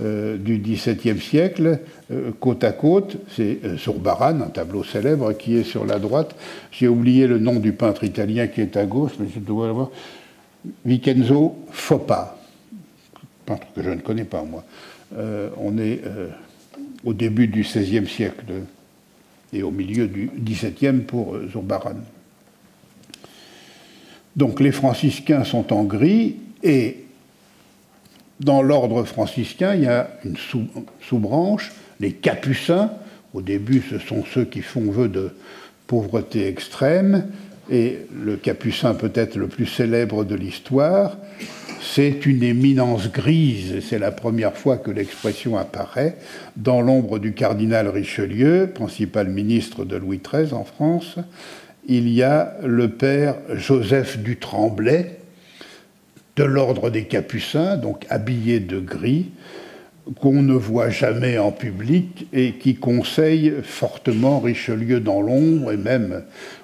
du XVIIe siècle, côte à côte, c'est Zurbaran, un tableau célèbre qui est sur la droite. J'ai oublié le nom du peintre italien qui est à gauche, mais je dois l'avoir. Vincenzo Foppa, peintre que je ne connais pas moi. on est au début du XVIe siècle et au milieu du XVIIe pour euh, Zurbaran. Donc les franciscains sont en gris et dans l'ordre franciscain, il y a une sous-branche, les capucins. Au début, ce sont ceux qui font vœu de pauvreté extrême, et le capucin peut-être le plus célèbre de l'histoire, c'est une éminence grise, c'est la première fois que l'expression apparaît, dans l'ombre du cardinal Richelieu, principal ministre de Louis XIII en France, il y a le père Joseph du Tremblay, de l'ordre des Capucins, donc habillé de gris, qu'on ne voit jamais en public et qui conseille fortement Richelieu dans l'ombre et même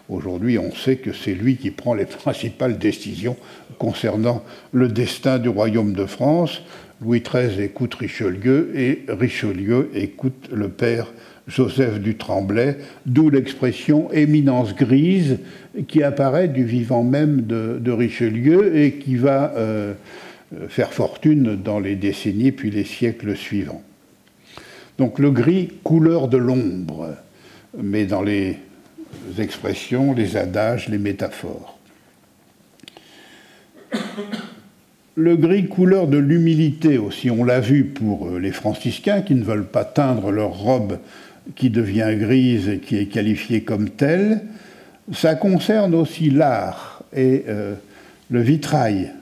aujourd'hui on sait que c'est lui qui prend les principales décisions concernant le destin du royaume de France. Louis XIII écoute Richelieu et Richelieu écoute le père Joseph du Tremblay, d'où l'expression éminence grise qui apparaît du vivant même de, Richelieu et qui va euh, faire fortune dans les décennies puis les siècles suivants. Donc le gris, couleur de l'ombre, mais dans les expressions, les adages, les métaphores. Le gris, couleur de l'humilité aussi, on l'a vu pour euh, les franciscains qui ne veulent pas teindre leur robe qui devient grise et qui est qualifiée comme telle. Ça concerne aussi l'art et euh, le vitrail,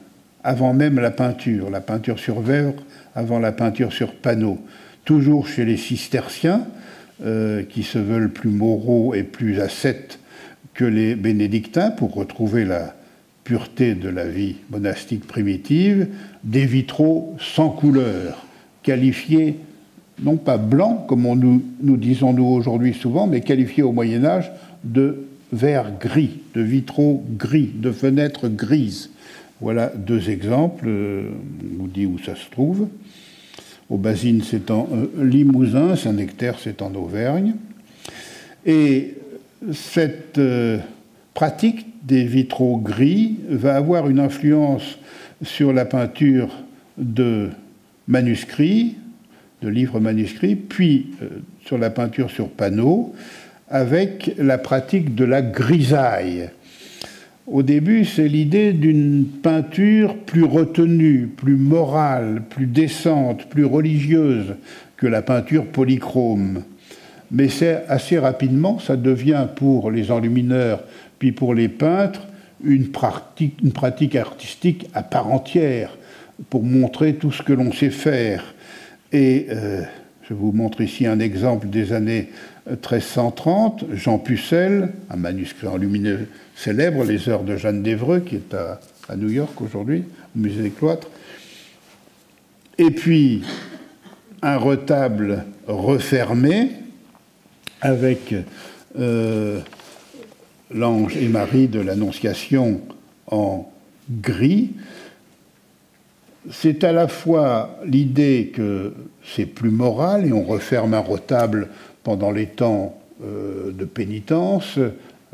avant même la peinture, la peinture sur verre avant la peinture sur panneau. Toujours chez les cisterciens, euh, qui se veulent plus moraux et plus ascètes que les bénédictins pour retrouver la pureté de la vie monastique primitive, des vitraux sans couleur, qualifiés non pas blancs, comme nous, nous disons nous aujourd'hui souvent, mais qualifiés au Moyen Âge de verre gris, de vitraux gris, de fenêtres grises. Voilà deux exemples, euh, on vous dit où ça se trouve. Au Basine, c'est en euh, Limousin, Saint-Nectaire, c'est en Auvergne. Et cette euh, pratique des vitraux gris va avoir une influence sur la peinture de manuscrits, de livres manuscrits, puis sur la peinture sur panneaux, avec la pratique de la grisaille. Au début, c'est l'idée d'une peinture plus retenue, plus morale, plus décente, plus religieuse que la peinture polychrome. Mais c'est assez rapidement, ça devient pour les enlumineurs, puis pour les peintres, une pratique, une pratique artistique à part entière pour montrer tout ce que l'on sait faire. Et euh, je vous montre ici un exemple des années 1330. Jean Pucelle, un manuscrit enlumineux célèbre, Les Heures de Jeanne d'Evreux, qui est à, New York aujourd'hui, au musée des cloîtres. Et puis un retable refermé avec euh, l'ange et Marie de l'Annonciation en gris, c'est à la fois l'idée que c'est plus moral et on referme un retable pendant les temps euh, de pénitence,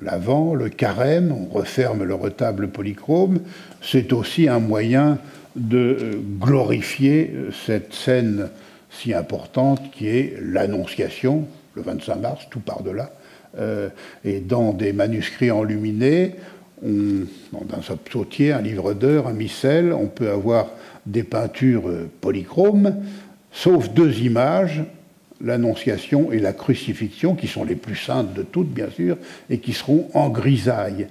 l'avant, le carême, on referme le retable polychrome. C'est aussi un moyen de euh, glorifier euh, cette scène si importante qui est l'Annonciation, le 25 mars, tout par-delà. et dans des manuscrits enluminés, dans un psautier, un livre d'heures, un missel, on peut avoir des peintures polychromes, sauf deux images, l'Annonciation et la crucifixion, qui sont les plus saintes de toutes, bien sûr, et qui seront en grisaille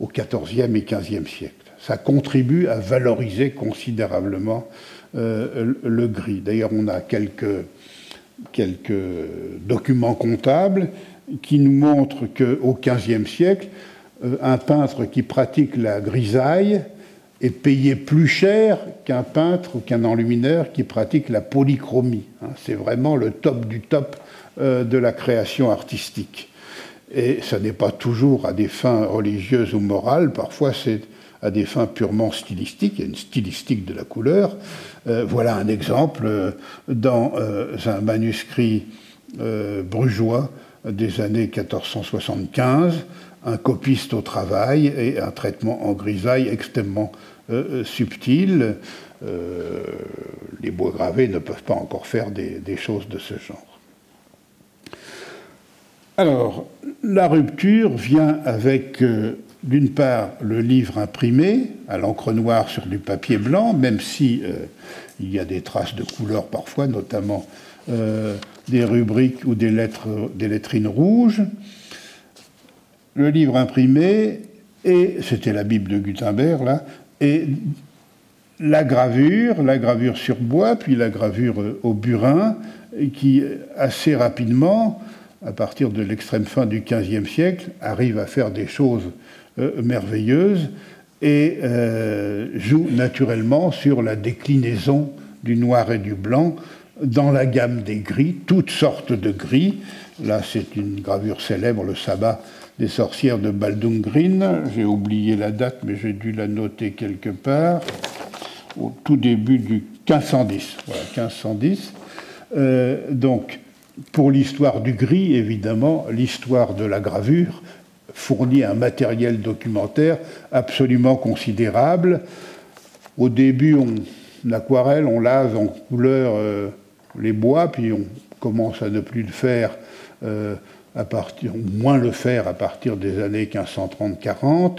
au XIVe et XVe siècle. Ça contribue à valoriser considérablement euh, le gris. D'ailleurs, on a quelques, documents comptables qui nous montrent qu'au XVe siècle, euh, un peintre qui pratique la grisaille est payé plus cher qu'un peintre ou qu'un enlumineur qui pratique la polychromie. Hein. C'est vraiment le top du top euh, de la création artistique. Et ce n'est pas toujours à des fins religieuses ou morales, parfois c'est à des fins purement stylistiques, il y a une stylistique de la couleur. Euh, voilà un exemple euh, dans un manuscrit brugeois des années 1475, un copiste au travail et un traitement en grisaille extrêmement euh, subtil. Euh, les bois gravés ne peuvent pas encore faire des, choses de ce genre. Alors, la rupture vient avec euh, d'une part, le livre imprimé à l'encre noire sur du papier blanc, même si il y a des traces de couleur parfois, notamment des rubriques ou des, lettres, des lettrines rouges. Le livre imprimé, et c'était la Bible de Gutenberg, là, et la gravure, la gravure sur bois, puis la gravure au burin, qui assez rapidement, à partir de l'extrême fin du XVe siècle, arrive à faire des choses euh, merveilleuses et euh, joue naturellement sur la déclinaison du noir et du blanc dans la gamme des gris, toutes sortes de gris. Là, c'est une gravure célèbre, le sabbat des sorcières de Baldung-Green. J'ai oublié la date, mais j'ai dû la noter quelque part, au tout début du 1510. Voilà, 1510. Euh, donc, pour l'histoire du gris, évidemment, l'histoire de la gravure fournit un matériel documentaire absolument considérable. Au début, on, aquarelle, on lave en couleur euh, les bois, puis on commence à ne plus le faire euh, à moins le faire à partir des années 1530-40.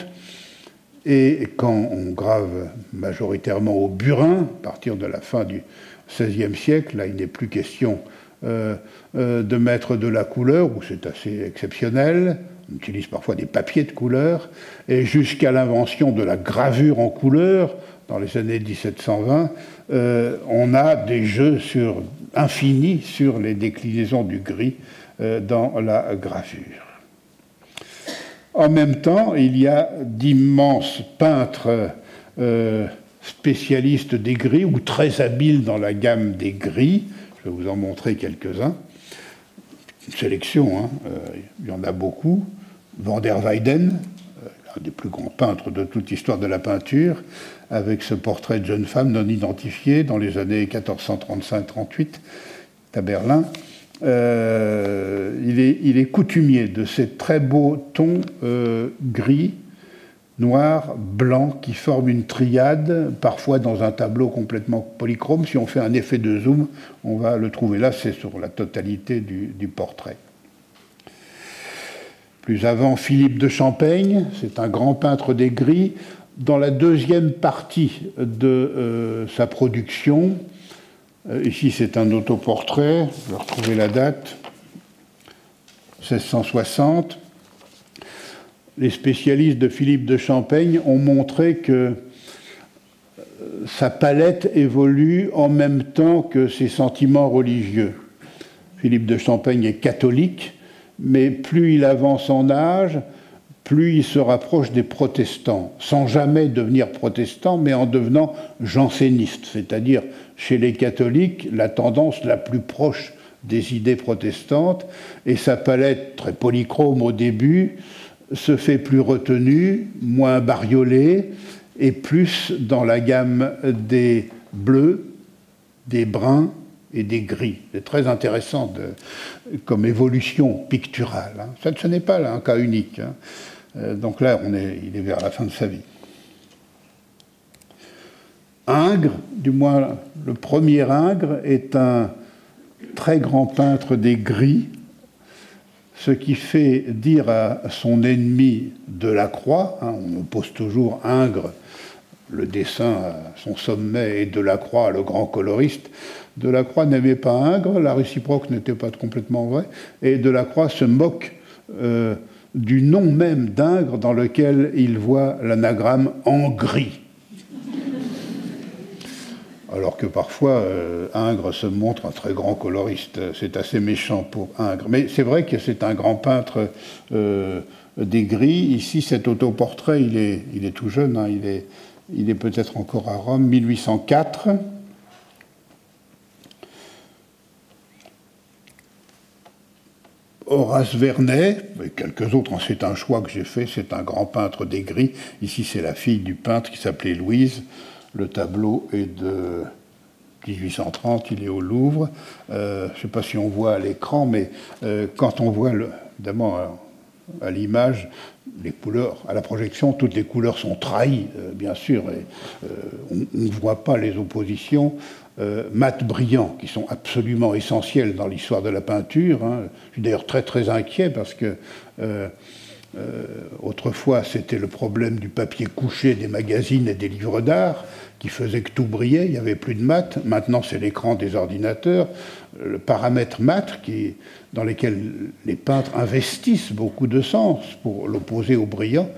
Et quand on grave majoritairement au burin, à partir de la fin du XVIe siècle, là il n'est plus question euh, euh, de mettre de la couleur, où c'est assez exceptionnel, on utilise parfois des papiers de couleur, et jusqu'à l'invention de la gravure en couleur, dans les années 1720, euh, on a des jeux sur, infinis sur les déclinaisons du gris dans la gravure. En même temps, il y a d'immenses peintres euh, spécialistes des gris ou très habiles dans la gamme des gris. Je vais vous en montrer quelques-uns. Une sélection, hein, euh, il y en a beaucoup. Van der Weyden, un des plus grands peintres de toute l'histoire de la peinture, avec ce portrait de jeune femme non identifiée dans les années 1435-38 à Berlin. Euh, il, est, coutumier de ces très beaux tons euh, gris, noir, blanc, qui forment une triade, parfois dans un tableau complètement polychrome. Si on fait un effet de zoom, on va le trouver là, c'est sur la totalité du, portrait. Plus avant, Philippe de Champaigne, c'est un grand peintre des gris. Dans la deuxième partie de euh, sa production, ici, c'est un autoportrait. Je vais retrouver la date. 1660. Les spécialistes de Philippe de Champaigne ont montré que euh, sa palette évolue en même temps que ses sentiments religieux. Philippe de Champaigne est catholique, mais plus il avance en âge, plus il se rapproche des protestants, sans jamais devenir protestant, mais en devenant janséniste, c'est-à-dire chez les catholiques la tendance la plus proche des idées protestantes, et sa palette très polychrome au début se fait plus retenue, moins bariolée, et plus dans la gamme des bleus, des bruns et des gris. C'est très intéressant comme évolution picturale. Hein. Ça, ce n'est pas un cas unique. Euh, donc là, il est vers la fin de sa vie. Ingres, du moins le premier Ingres, est un très grand peintre des gris, ce qui fait dire à son ennemi Delacroix, hein, on oppose toujours Ingres, le dessin à son sommet, et Delacroix, le grand coloriste. Delacroix n'aimait pas Ingres, la réciproque n'était pas complètement vraie, et Delacroix se moque euh, du nom même d'Ingres dans lequel il voit l'anagramme en gris. Alors que parfois, euh, Ingres se montre un très grand coloriste. C'est assez méchant pour Ingres. Mais c'est vrai que c'est un grand peintre euh, des gris. Ici, cet autoportrait, il est, tout jeune. Hein. il est, il est peut-être encore à Rome, 1804. Horace Vernet, et quelques autres, hein, c'est un choix que j'ai fait, c'est un grand peintre des gris. Ici, c'est la fille du peintre qui s'appelait Louise. Le tableau est de 1830, il est au Louvre. Euh, je ne sais pas si on voit à l'écran, mais euh, quand on voit, évidemment, à, l'image, les couleurs, à la projection, toutes les couleurs sont trahies, euh, bien sûr, et on ne voit pas les oppositions. Euh, mat brillants qui sont absolument essentiels dans l'histoire de la peinture. Hein. Je suis d'ailleurs très très inquiet parce que euh, autrefois, c'était le problème du papier couché des magazines et des livres d'art qui faisait que tout brillait, il n'y avait plus de mat. Maintenant, c'est l'écran des ordinateurs. Le paramètre mat, qui, dans lequel les peintres investissent beaucoup de sens pour l'opposer au brillant,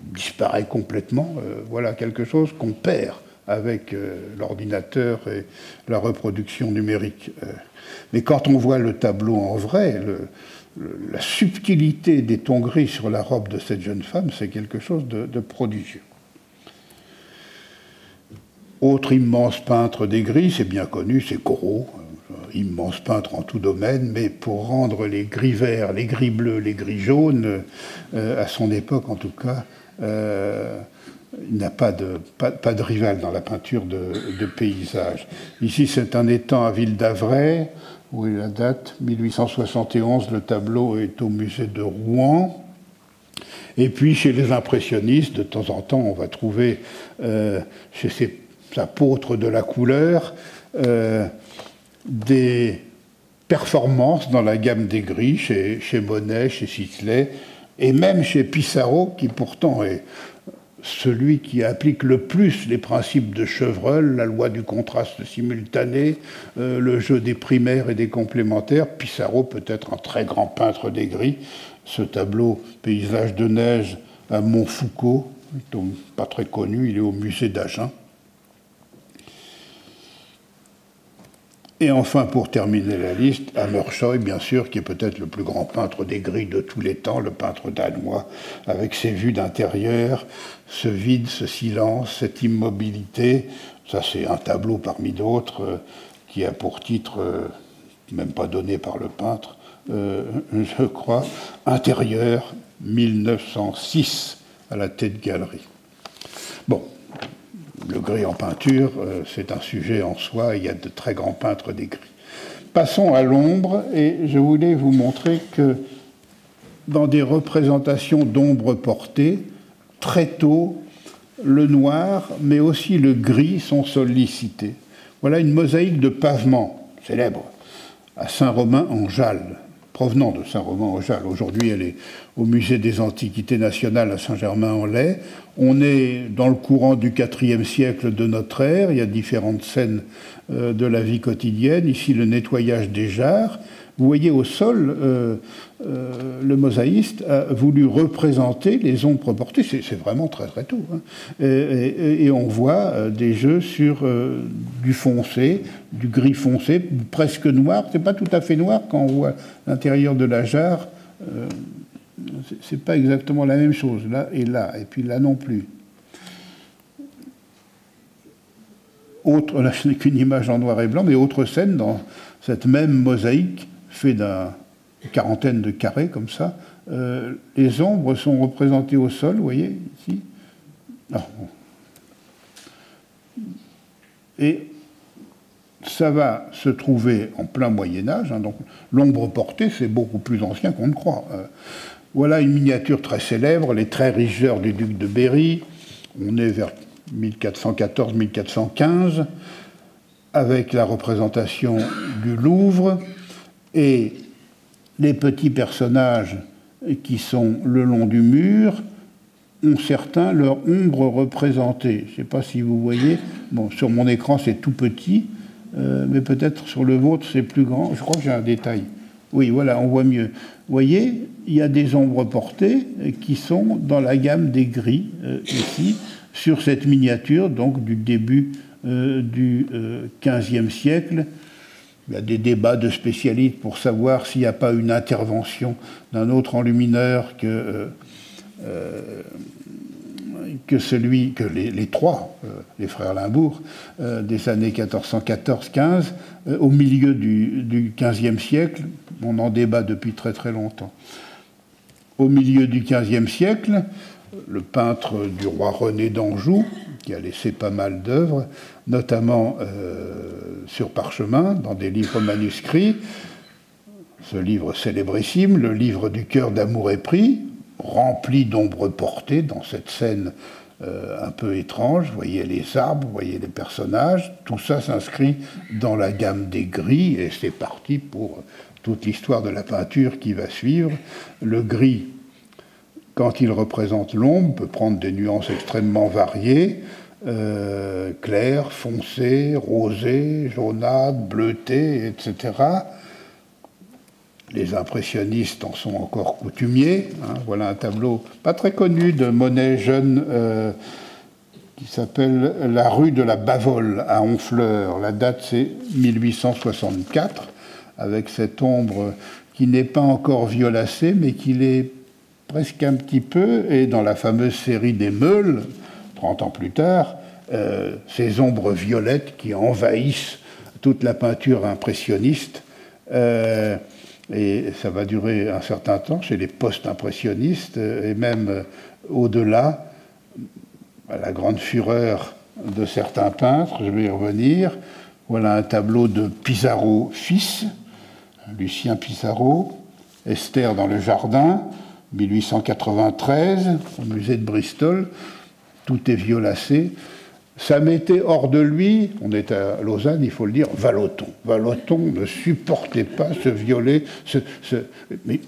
disparaît complètement. Euh, voilà quelque chose qu'on perd avec euh, l'ordinateur et la reproduction numérique. Euh, mais quand on voit le tableau en vrai, la subtilité des tons gris sur la robe de cette jeune femme, c'est quelque chose de prodigieux. Autre immense peintre des gris, c'est bien connu, c'est Corot, euh, immense peintre en tout domaine, mais pour rendre les gris verts, les gris bleus, les gris jaunes, euh, à son époque en tout cas, euh, il n'a pas de, rival dans la peinture de, de paysage. Ici, c'est un étang à Ville d'Avray, où est la date? 1871, le tableau est au musée de Rouen. Et puis, chez les impressionnistes, de temps en temps, on va trouver chez ces apôtres de la couleur, euh, des performances dans la gamme des gris chez, chez Monet, chez Sisley, et même chez Pissarro, qui pourtant est celui qui applique le plus les principes de Chevreul, la loi du contraste simultané, euh, le jeu des primaires et des complémentaires. Pissarro peut être un très grand peintre des gris. Ce tableau Paysage de neige à Montfoucault, pas très connu, il est au musée d'Agen. Et enfin, pour terminer la liste, Hammershøi, bien sûr, qui est peut-être le plus grand peintre des grilles de tous les temps, le peintre danois, avec ses vues d'intérieur, ce vide, ce silence, cette immobilité. Ça, c'est un tableau parmi d'autres euh, qui a pour titre, euh, même pas donné par le peintre, euh, *laughs* je crois, Intérieur 1906 à la tête galerie. Bon, le gris en peinture, euh, c'est un sujet en soi, il y a de très grands peintres des gris. Passons à l'ombre, et je voulais vous montrer que dans des représentations d'ombre portées, très tôt, le noir, mais aussi le gris sont sollicités. Voilà une mosaïque de pavement célèbre à Saint-Romain en Jalles, provenant de Saint-Romain en Jalles. Aujourd'hui, elle est au musée des Antiquités nationales à Saint-Germain-en-Laye. On est dans le courant du IVe siècle de notre ère. Il y a différentes scènes euh, de la vie quotidienne. Ici, le nettoyage des jarres. Vous voyez au sol, euh, euh, le mosaïste a voulu représenter les ombres portées. C'est vraiment très très tôt. Hein. Et, on voit des jeux sur du foncé, du gris foncé, presque noir. C'est pas tout à fait noir quand on voit l'intérieur de la jarre c'est pas exactement la même chose là et là, et puis là non plus. Autre, là ce n'est qu'une image en noir et blanc, mais autre scène dans cette même mosaïque fait quarantaine de carrés comme ça. Euh, les ombres sont représentées au sol, vous voyez ici. Et ça va se trouver en plein Moyen Âge. Hein, donc l'ombre portée, c'est beaucoup plus ancien qu'on ne croit. Euh, voilà une miniature très célèbre, les très rigeurs du duc de Berry. On est vers 1414-1415, avec la représentation du Louvre et les petits personnages qui sont le long du mur ont certains leur ombre représentée. Je ne sais pas si vous voyez. Bon, sur mon écran, c'est tout petit, euh, mais peut-être sur le vôtre, c'est plus grand. Je crois que j'ai un détail. Oui, voilà, on voit mieux. Vous voyez, il y a des ombres portées qui sont dans la gamme des gris, euh, ici, sur cette miniature, donc du début euh, du XVe siècle. Il y a des débats de spécialistes pour savoir s'il n'y a pas une intervention d'un autre enlumineur que que celui que les, trois, euh, les frères Limbourg, euh, des années 1414-15, euh, au milieu du, du siècle, on en débat depuis très très longtemps. Au milieu du XVe siècle, le peintre du roi René d'Anjou, qui a laissé pas mal d'œuvres, notamment sur parchemin, dans des livres manuscrits, ce livre célébrissime, le livre du cœur d'amour et prix, rempli d'ombres portées dans cette scène euh, un peu étrange. Vous voyez les arbres, vous voyez les personnages. Tout ça s'inscrit dans la gamme des gris et c'est parti pour toute l'histoire de la peinture qui va suivre. Le gris quand il représente l'ombre, peut prendre des nuances extrêmement variées, euh, clair, foncé, rosé, jaunâtre, bleuté, etc. Les impressionnistes en sont encore coutumiers. Hein. Voilà un tableau pas très connu de Monet jeune euh, qui s'appelle La rue de la Bavole à Honfleur. La date c'est 1864, avec cette ombre qui n'est pas encore violacée, mais qui l'est presque un petit peu. Et dans la fameuse série des Meules, 30 ans plus tard, euh, ces ombres violettes qui envahissent toute la peinture impressionniste. Euh, et ça va durer un certain temps chez les post-impressionnistes et même euh, au-delà, à la grande fureur de certains peintres, je vais y revenir. Voilà un tableau de Pissarro fils, Lucien Pissarro, Esther dans le jardin, 1893, au musée de Bristol tout est violacé. Ça mettait hors de lui, on est à Lausanne, il faut le dire, Valoton. Valoton ne supportait pas ce violet. Mais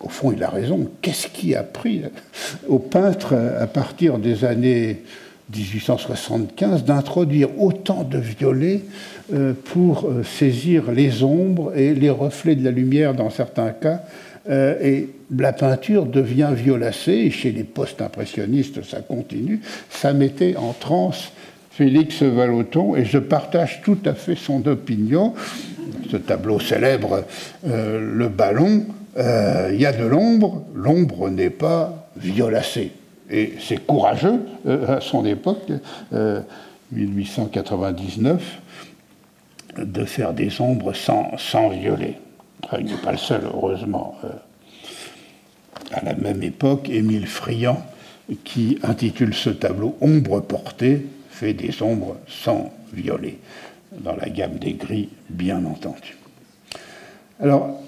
au fond, il a raison. Qu'est-ce qui a pris au peintre, à partir des années 1875, d'introduire autant de violets euh, pour euh, saisir les ombres et les reflets de la lumière dans certains cas euh, et la peinture devient violacée, et chez les post-impressionnistes, ça continue. Ça mettait en transe Félix Vallotton, et je partage tout à fait son opinion. Ce tableau célèbre, euh, le ballon, euh, il y a de l'ombre, l'ombre n'est pas violacée. Et c'est courageux à son époque, 1899, de faire des ombres sans, sans violet il n'est pas le seul, heureusement. À la même époque, Émile Friand, qui intitule ce tableau Ombre portée, fait des ombres sans violet, dans la gamme des gris, bien entendu. Alors,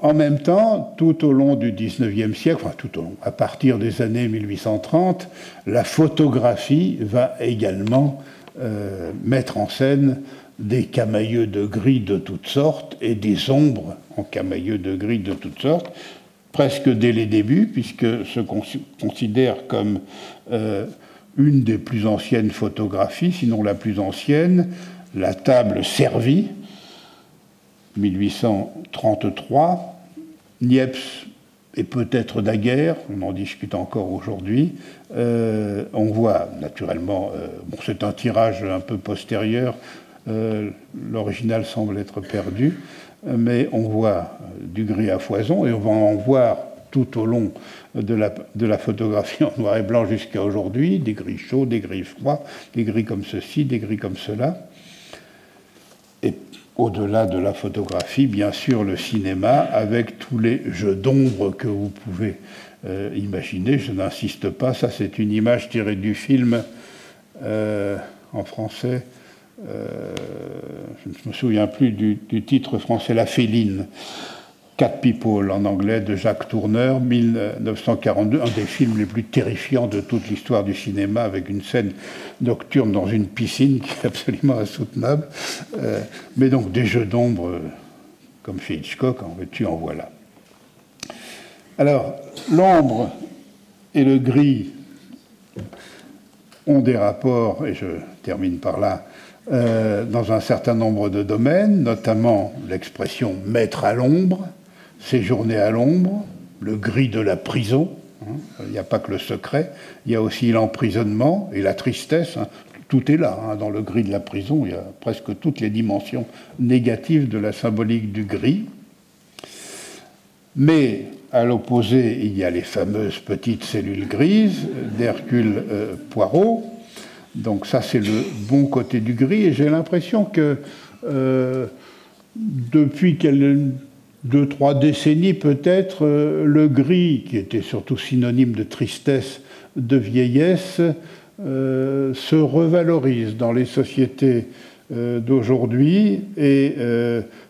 en même temps, tout au long du XIXe siècle, enfin tout au long, à partir des années 1830, la photographie va également euh, mettre en scène des camailleux de gris de toutes sortes et des ombres en camailleux de gris de toutes sortes, presque dès les débuts, puisque se considère comme euh, une des plus anciennes photographies, sinon la plus ancienne, la table servie, 1833, Niepce et peut-être Daguerre, on en discute encore aujourd'hui. Euh, on voit naturellement, euh, c'est un tirage un peu postérieur, l'original semble être perdu, mais on voit du gris à foison et on va en voir tout au long de la, photographie en noir et blanc jusqu'à aujourd'hui, des gris chauds, des gris froids, des gris comme ceci, des gris comme cela. Et au-delà de la photographie, bien sûr, le cinéma, avec tous les jeux d'ombre que vous pouvez euh, imaginer. Je n'insiste pas, ça c'est une image tirée du film euh, en français euh, je ne me souviens plus du, titre français, La Féline. Cat People en anglais de Jacques Tourneur, 1942, un des films les plus terrifiants de toute l'histoire du cinéma, avec une scène nocturne dans une piscine *laughs* qui est absolument insoutenable. Euh, mais donc des jeux d'ombre, euh, comme chez Hitchcock, en veux-tu, en voilà. Alors, l'ombre et le gris ont des rapports, et je termine par là, euh, dans un certain nombre de domaines, notamment l'expression mettre à l'ombre, séjourner à l'ombre, le gris de la prison. Hein. Il n'y a pas que le secret, il y a aussi l'emprisonnement et la tristesse. Hein. Tout est là, hein. dans le gris de la prison, il y a presque toutes les dimensions négatives de la symbolique du gris. Mais à l'opposé, il y a les fameuses petites cellules grises d'Hercule euh, Poirot, donc ça, c'est le bon côté du gris. Et j'ai l'impression que euh, depuis deux, trois décennies peut-être, euh, le gris, qui était surtout synonyme de tristesse, de vieillesse, euh, se revalorise dans les sociétés d'aujourd'hui et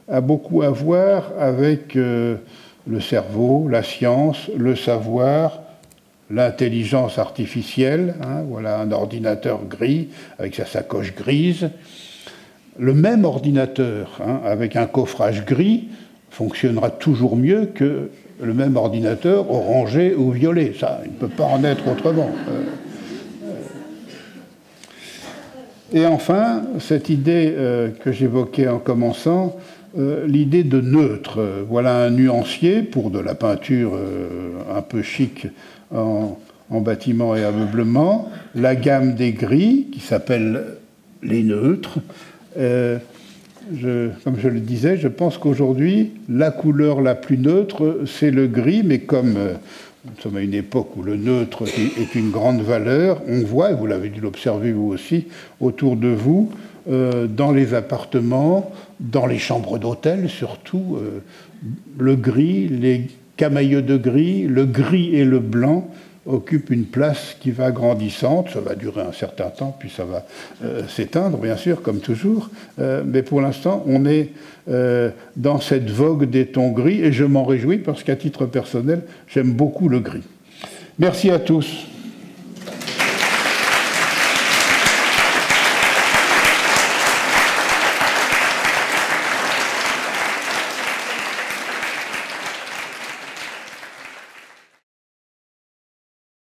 a beaucoup à voir avec le cerveau, la science, le savoir, l'intelligence artificielle, hein, voilà un ordinateur gris avec sa sacoche grise, le même ordinateur hein, avec un coffrage gris fonctionnera toujours mieux que le même ordinateur orangé ou violet. Ça, il ne peut pas en être autrement. Euh, et enfin, cette idée que j'évoquais en commençant, l'idée de neutre. Voilà un nuancier pour de la peinture un peu chic en, en bâtiment et ameublement, la gamme des gris, qui s'appelle les neutres. Euh, comme je le disais, je pense qu'aujourd'hui, la couleur la plus neutre, c'est le gris, mais comme euh, nous sommes à une époque où le neutre est une grande valeur, on voit, et vous l'avez dû l'observer vous aussi, autour de vous, euh, dans les appartements, dans les chambres d'hôtel surtout, le gris, les camailleux de gris, le gris et le blanc occupe une place qui va grandissante. Ça va durer un certain temps, puis ça va euh, s'éteindre, bien sûr, comme toujours. Euh, mais pour l'instant, on est euh, dans cette vogue des tons gris, et je m'en réjouis parce qu'à titre personnel, j'aime beaucoup le gris. Merci à tous.